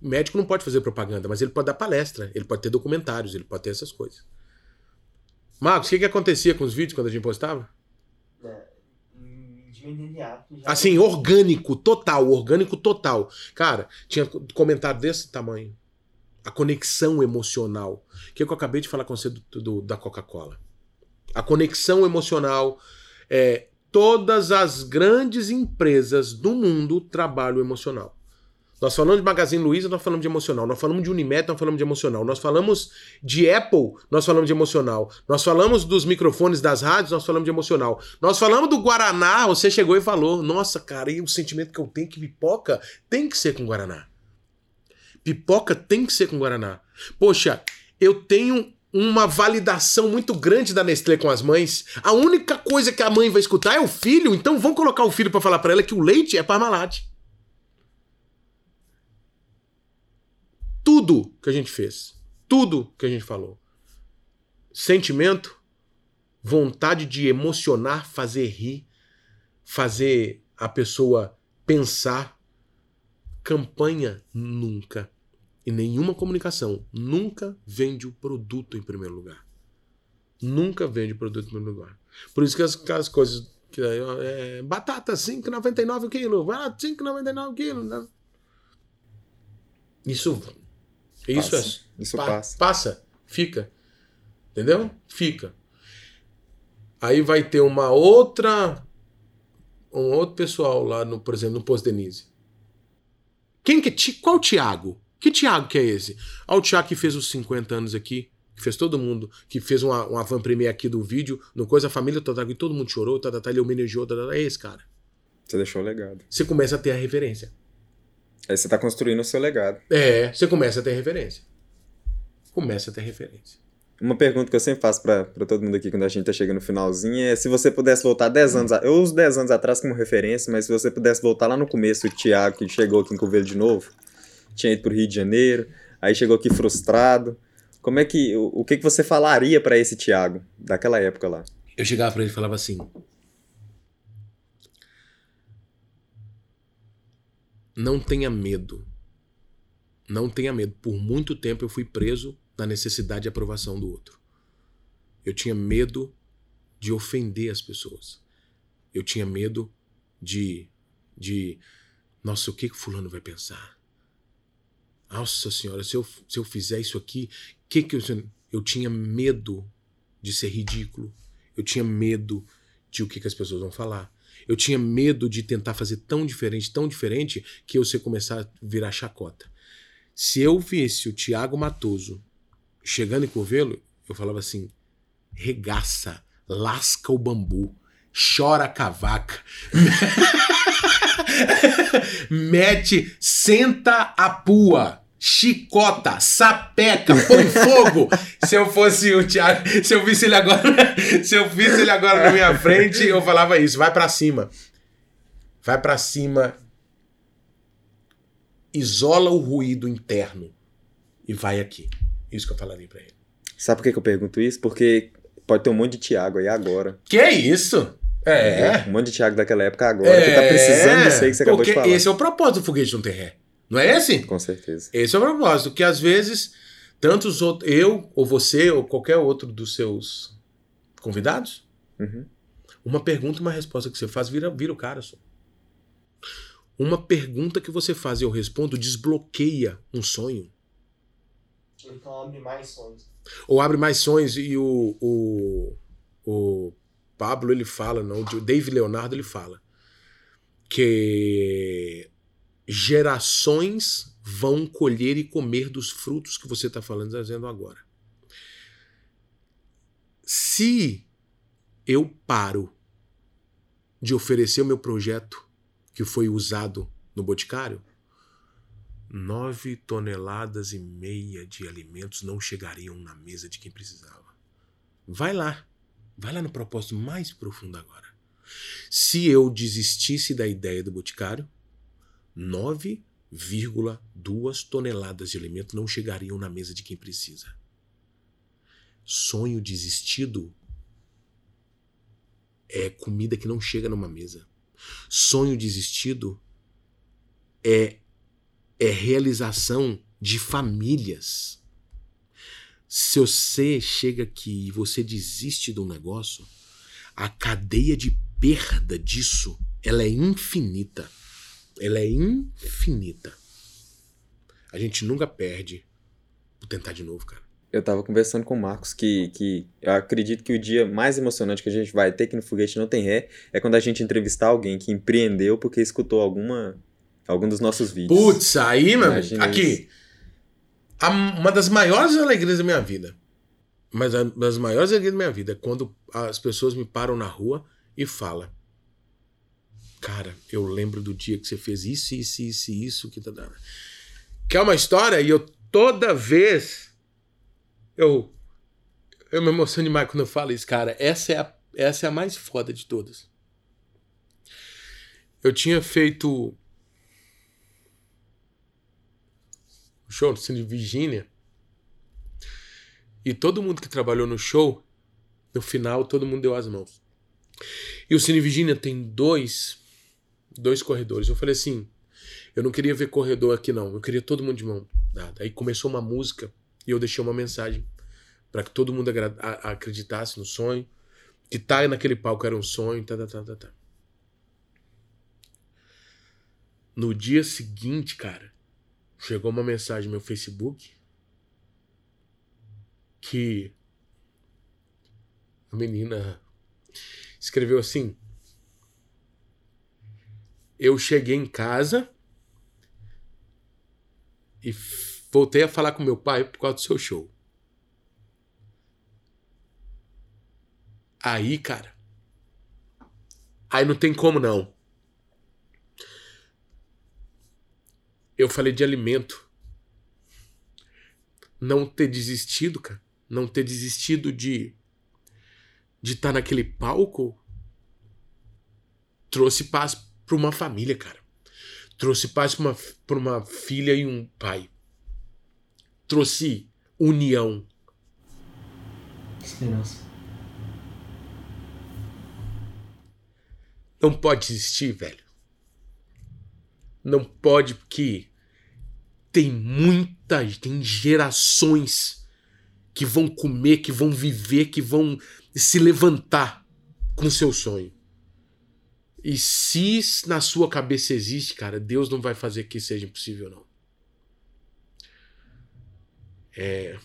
O médico não pode fazer propaganda, mas ele pode dar palestra, ele pode ter documentários, ele pode ter essas coisas. Marcos, o que, que acontecia com os vídeos quando a gente postava? Já. Assim, orgânico, total, orgânico total. Cara, tinha comentário desse tamanho. A conexão emocional. Que, é que eu acabei de falar com você do, do- da Coca-Cola. A conexão emocional. É, todas as grandes empresas do mundo trabalham emocional. Nós falamos de Magazine Luiza, nós falamos de emocional. Nós falamos de Unimed, nós falamos de emocional. Nós falamos de Apple, nós falamos de emocional. Nós falamos dos microfones das rádios, nós falamos de emocional. Nós falamos do Guaraná, você chegou e falou: Nossa, cara, e o sentimento que eu tenho que pipoca tem que ser com Guaraná. Pipoca tem que ser com Guaraná. Poxa, eu tenho uma validação muito grande da Nestlé com as mães. A única coisa que a mãe vai escutar é o filho, então vão colocar o filho pra falar pra ela que o leite é Parmalat. Tudo que a gente fez, tudo que a gente falou. Sentimento, vontade de emocionar, fazer rir, fazer a pessoa pensar. Campanha nunca. E nenhuma comunicação nunca vende o produto em primeiro lugar. Nunca vende o produto em primeiro lugar. Por isso que as, as coisas. Que, é, batata, 5,99 o quilo. Barato, 5,99 o quilo. né? Isso. Isso Passa. é. Isso pa- passa. Passa. Fica. Entendeu? Fica. Aí vai ter uma outra. Um outro pessoal lá, no, por exemplo, no Posto Denise. Quem que é? Qual Tiago? Que Tiago que é esse? Ah, o Tiago que fez os 50 anos aqui, que fez todo mundo, que fez uma, uma van premier aqui do vídeo, no coisa, a família toda aqui, todo mundo chorou, tá, tá, tá, ele homenageou, tá, tá, tá, é esse cara. Você deixou o legado. Você começa a ter a referência. Aí você tá construindo o seu legado. É, você começa a ter referência. Começa a ter referência. Uma pergunta que eu sempre faço pra, pra todo mundo aqui quando a gente tá chegando no finalzinho é se você pudesse voltar 10 anos. a- Eu uso 10 anos atrás como referência, mas se você pudesse voltar lá no começo, o Thiago, que chegou aqui em Covelho de novo, tinha ido pro Rio de Janeiro, aí chegou aqui frustrado. Como é que. O, o que, que você falaria pra esse Thiago daquela época lá? Eu chegava pra ele e falava assim: Não tenha medo. Não tenha medo. Por muito tempo eu fui preso na necessidade de aprovação do outro. Eu tinha medo de ofender as pessoas. Eu tinha medo de. de nossa, o que, que fulano vai pensar? Nossa senhora, se eu, se eu fizer isso aqui, que que eu. Eu tinha medo de ser ridículo. Eu tinha medo de o que, que as pessoas vão falar. Eu tinha medo de tentar fazer tão diferente, tão diferente, que eu sei começar a virar chacota. Se eu visse o Tiago Matoso chegando em Curvelo, eu falava assim: regaça, lasca o bambu, chora a cavaca. Mete, senta a pua. Chicota, sapeca, põe fogo. se eu fosse o Thiago, se eu visse ele agora, se eu visse ele agora na minha frente, eu falava isso, vai para cima. Vai para cima. Isola o ruído interno e vai aqui. Isso que eu falaria para ele. Sabe por que, que eu pergunto isso? Porque pode ter um monte de Thiago aí agora. Que isso? É. Um monte de Thiago daquela época agora é. que tá precisando disso aí que você acabou de falar. Esse é o propósito do foguete não ter ré. Não é esse? Com certeza. Esse é o propósito. Que às vezes, tanto os outros, eu, ou você, ou qualquer outro dos seus convidados, uhum. uma pergunta e uma resposta que você faz vira, vira o cara só. Uma pergunta que você faz e eu respondo desbloqueia um sonho. Então abre mais sonhos. Ou abre mais sonhos e o, o, o Pablo ele fala, não, o Dave Leonardo ele fala que gerações vão colher e comer dos frutos que você está falando, dizendo agora. Se eu paro de oferecer o meu projeto que foi usado no Boticário, nove toneladas e meia de alimentos não chegariam na mesa de quem precisava. Vai lá, vai lá no propósito mais profundo agora. Se eu desistisse da ideia do Boticário, 9,2 toneladas de alimento não chegariam na mesa de quem precisa. Sonho desistido é comida que não chega numa mesa. Sonho desistido é é realização de famílias. Se você chega aqui e você desiste de um negócio, a cadeia de perda disso, ela é infinita. Ela é infinita. A gente nunca perde por tentar de novo, cara. Eu tava conversando com o Marcos que, que eu acredito que o dia mais emocionante que a gente vai ter aqui no Foguete Não Tem Ré é quando a gente entrevistar alguém que empreendeu porque escutou alguma algum dos nossos vídeos. Putz, aí, meu aqui. A, uma das maiores alegrias da minha vida. Mas uma das maiores alegrias da minha vida é quando as pessoas me param na rua e falam: Cara, eu lembro do dia que você fez isso, isso, isso, isso, que tá dando. Que é uma história e eu toda vez eu eu me emociono demais quando eu falo isso, cara. Essa é a, essa é a mais foda de todas. Eu tinha feito o show no Cine Virgínia. E todo mundo que trabalhou no show, no final, todo mundo deu as mãos. E o Cine Virgínia tem dois, dois corredores. Eu falei assim, eu não queria ver corredor aqui não, eu queria todo mundo de mão dada. Aí começou uma música e eu deixei uma mensagem para que todo mundo acreditasse no sonho, que tá naquele palco era um sonho, tá, tá, tá, tá, tá. No dia seguinte, cara, chegou uma mensagem no meu Facebook que a menina escreveu assim: Eu cheguei em casa e voltei a falar com meu pai por causa do seu show. Aí, cara. Aí não tem como não. Eu falei de alimento. Não ter desistido, cara. Não ter desistido de de estar tá naquele palco trouxe paz para uma família, cara. Trouxe paz para uma, pra uma filha e um pai. Trouxe união. Esperança. Não pode existir, velho. Não pode, porque tem muitas, tem gerações que vão comer, que vão viver, que vão se levantar com seu sonho. E se na sua cabeça existe, cara, Deus não vai fazer que seja impossível, não. É.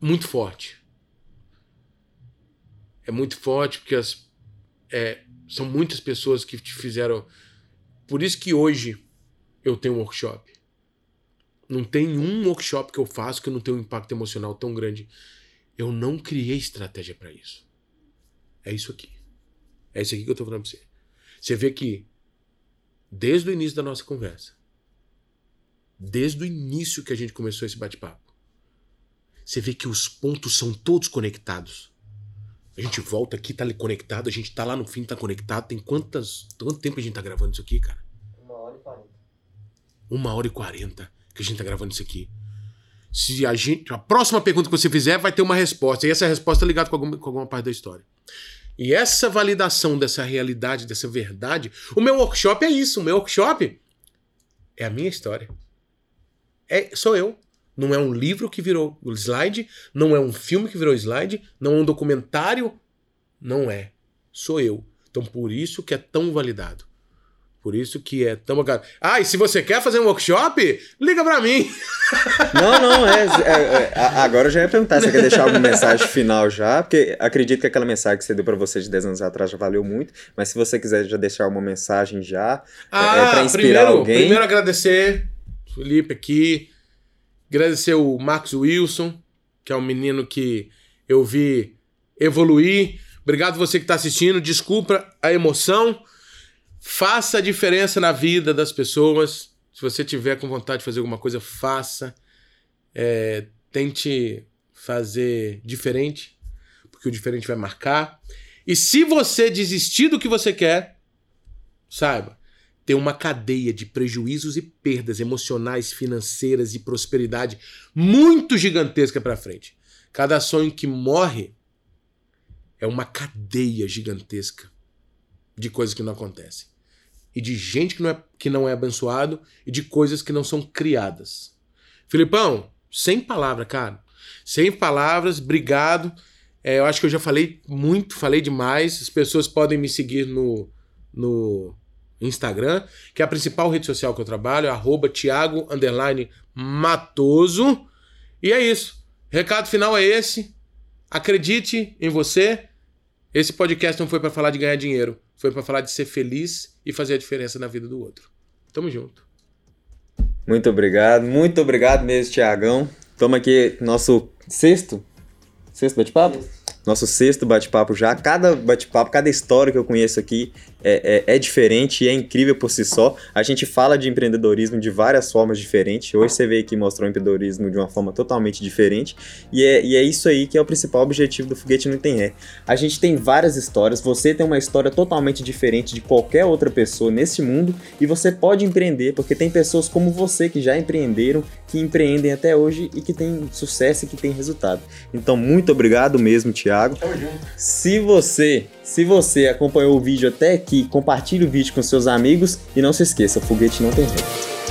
Muito forte. É muito forte porque as, é, são muitas pessoas que te fizeram. Por isso que hoje eu tenho um workshop. Não tem um workshop que eu faço que não tenha um impacto emocional tão grande. Eu não criei estratégia para isso. É isso aqui. É isso aqui que eu tô falando pra você. Você vê que, desde o início da nossa conversa, desde o início que a gente começou esse bate-papo, você vê que os pontos são todos conectados. A gente volta aqui, tá conectado, a gente tá lá no fim, tá conectado. Tem quantas. Quanto tempo a gente tá gravando isso aqui, cara? Uma hora e quarenta. Uma hora e quarenta que a gente tá gravando isso aqui. Se a gente. A próxima pergunta que você fizer vai ter uma resposta. E essa resposta é ligada com alguma, com alguma parte da história. E essa validação dessa realidade, dessa verdade. O meu workshop é isso. O meu workshop é a minha história. É, sou eu. Não é um livro que virou slide, não é um filme que virou slide, não é um documentário. Não é. Sou eu. Então por isso que é tão validado. Por isso que é tão bacana. Ah, e se você quer fazer um workshop, liga pra mim. Não, não, é, é, é Agora eu já ia perguntar se você quer deixar alguma mensagem final já, porque acredito que aquela mensagem que você deu pra você de 10 anos atrás já valeu muito, mas se você quiser já deixar uma mensagem já, ah, é, pra inspirar primeiro, alguém. Primeiro agradecer, Felipe aqui, agradecer o Max Wilson, que é um menino que eu vi evoluir. Obrigado você que está assistindo. Desculpa a emoção. Faça a diferença na vida das pessoas. Se você tiver com vontade de fazer alguma coisa, faça. É, tente fazer diferente, porque o diferente vai marcar. E se você desistir do que você quer, saiba, tem uma cadeia de prejuízos e perdas emocionais, financeiras e prosperidade muito gigantesca para frente. Cada sonho que morre é uma cadeia gigantesca de coisas que não acontecem. E de gente que não é, que não é abençoado e de coisas que não são criadas. Filipão, sem palavra, cara. Sem palavras, obrigado. É, eu acho que eu já falei muito, falei demais. As pessoas podem me seguir no, no Instagram, que é a principal rede social que eu trabalho, arroba Thiago Matoso. E é isso. Recado final é esse. Acredite em você. Esse podcast não foi para falar de ganhar dinheiro, foi para falar de ser feliz e fazer a diferença na vida do outro. Tamo junto. Muito obrigado, muito obrigado mesmo, Tiagão. Toma aqui nosso sexto, sexto bate-papo? Nosso sexto bate-papo já. Cada bate-papo, cada história que eu conheço aqui é, é, é, diferente e é incrível por si só. A gente fala de empreendedorismo de várias formas diferentes. Hoje você veio aqui mostrar o empreendedorismo de uma forma totalmente diferente. E é, e é isso aí que é o principal objetivo do Foguete Não Tem Ré. A gente tem várias histórias. Você tem uma história totalmente diferente de qualquer outra pessoa nesse mundo. E você pode empreender, porque tem pessoas como você que já empreenderam, que empreendem até hoje e que têm sucesso e que têm resultado. Então, muito obrigado mesmo, Thiago. Se você se você acompanhou o vídeo até aqui, compartilhe o vídeo com seus amigos e não se esqueça, foguete não tem ré.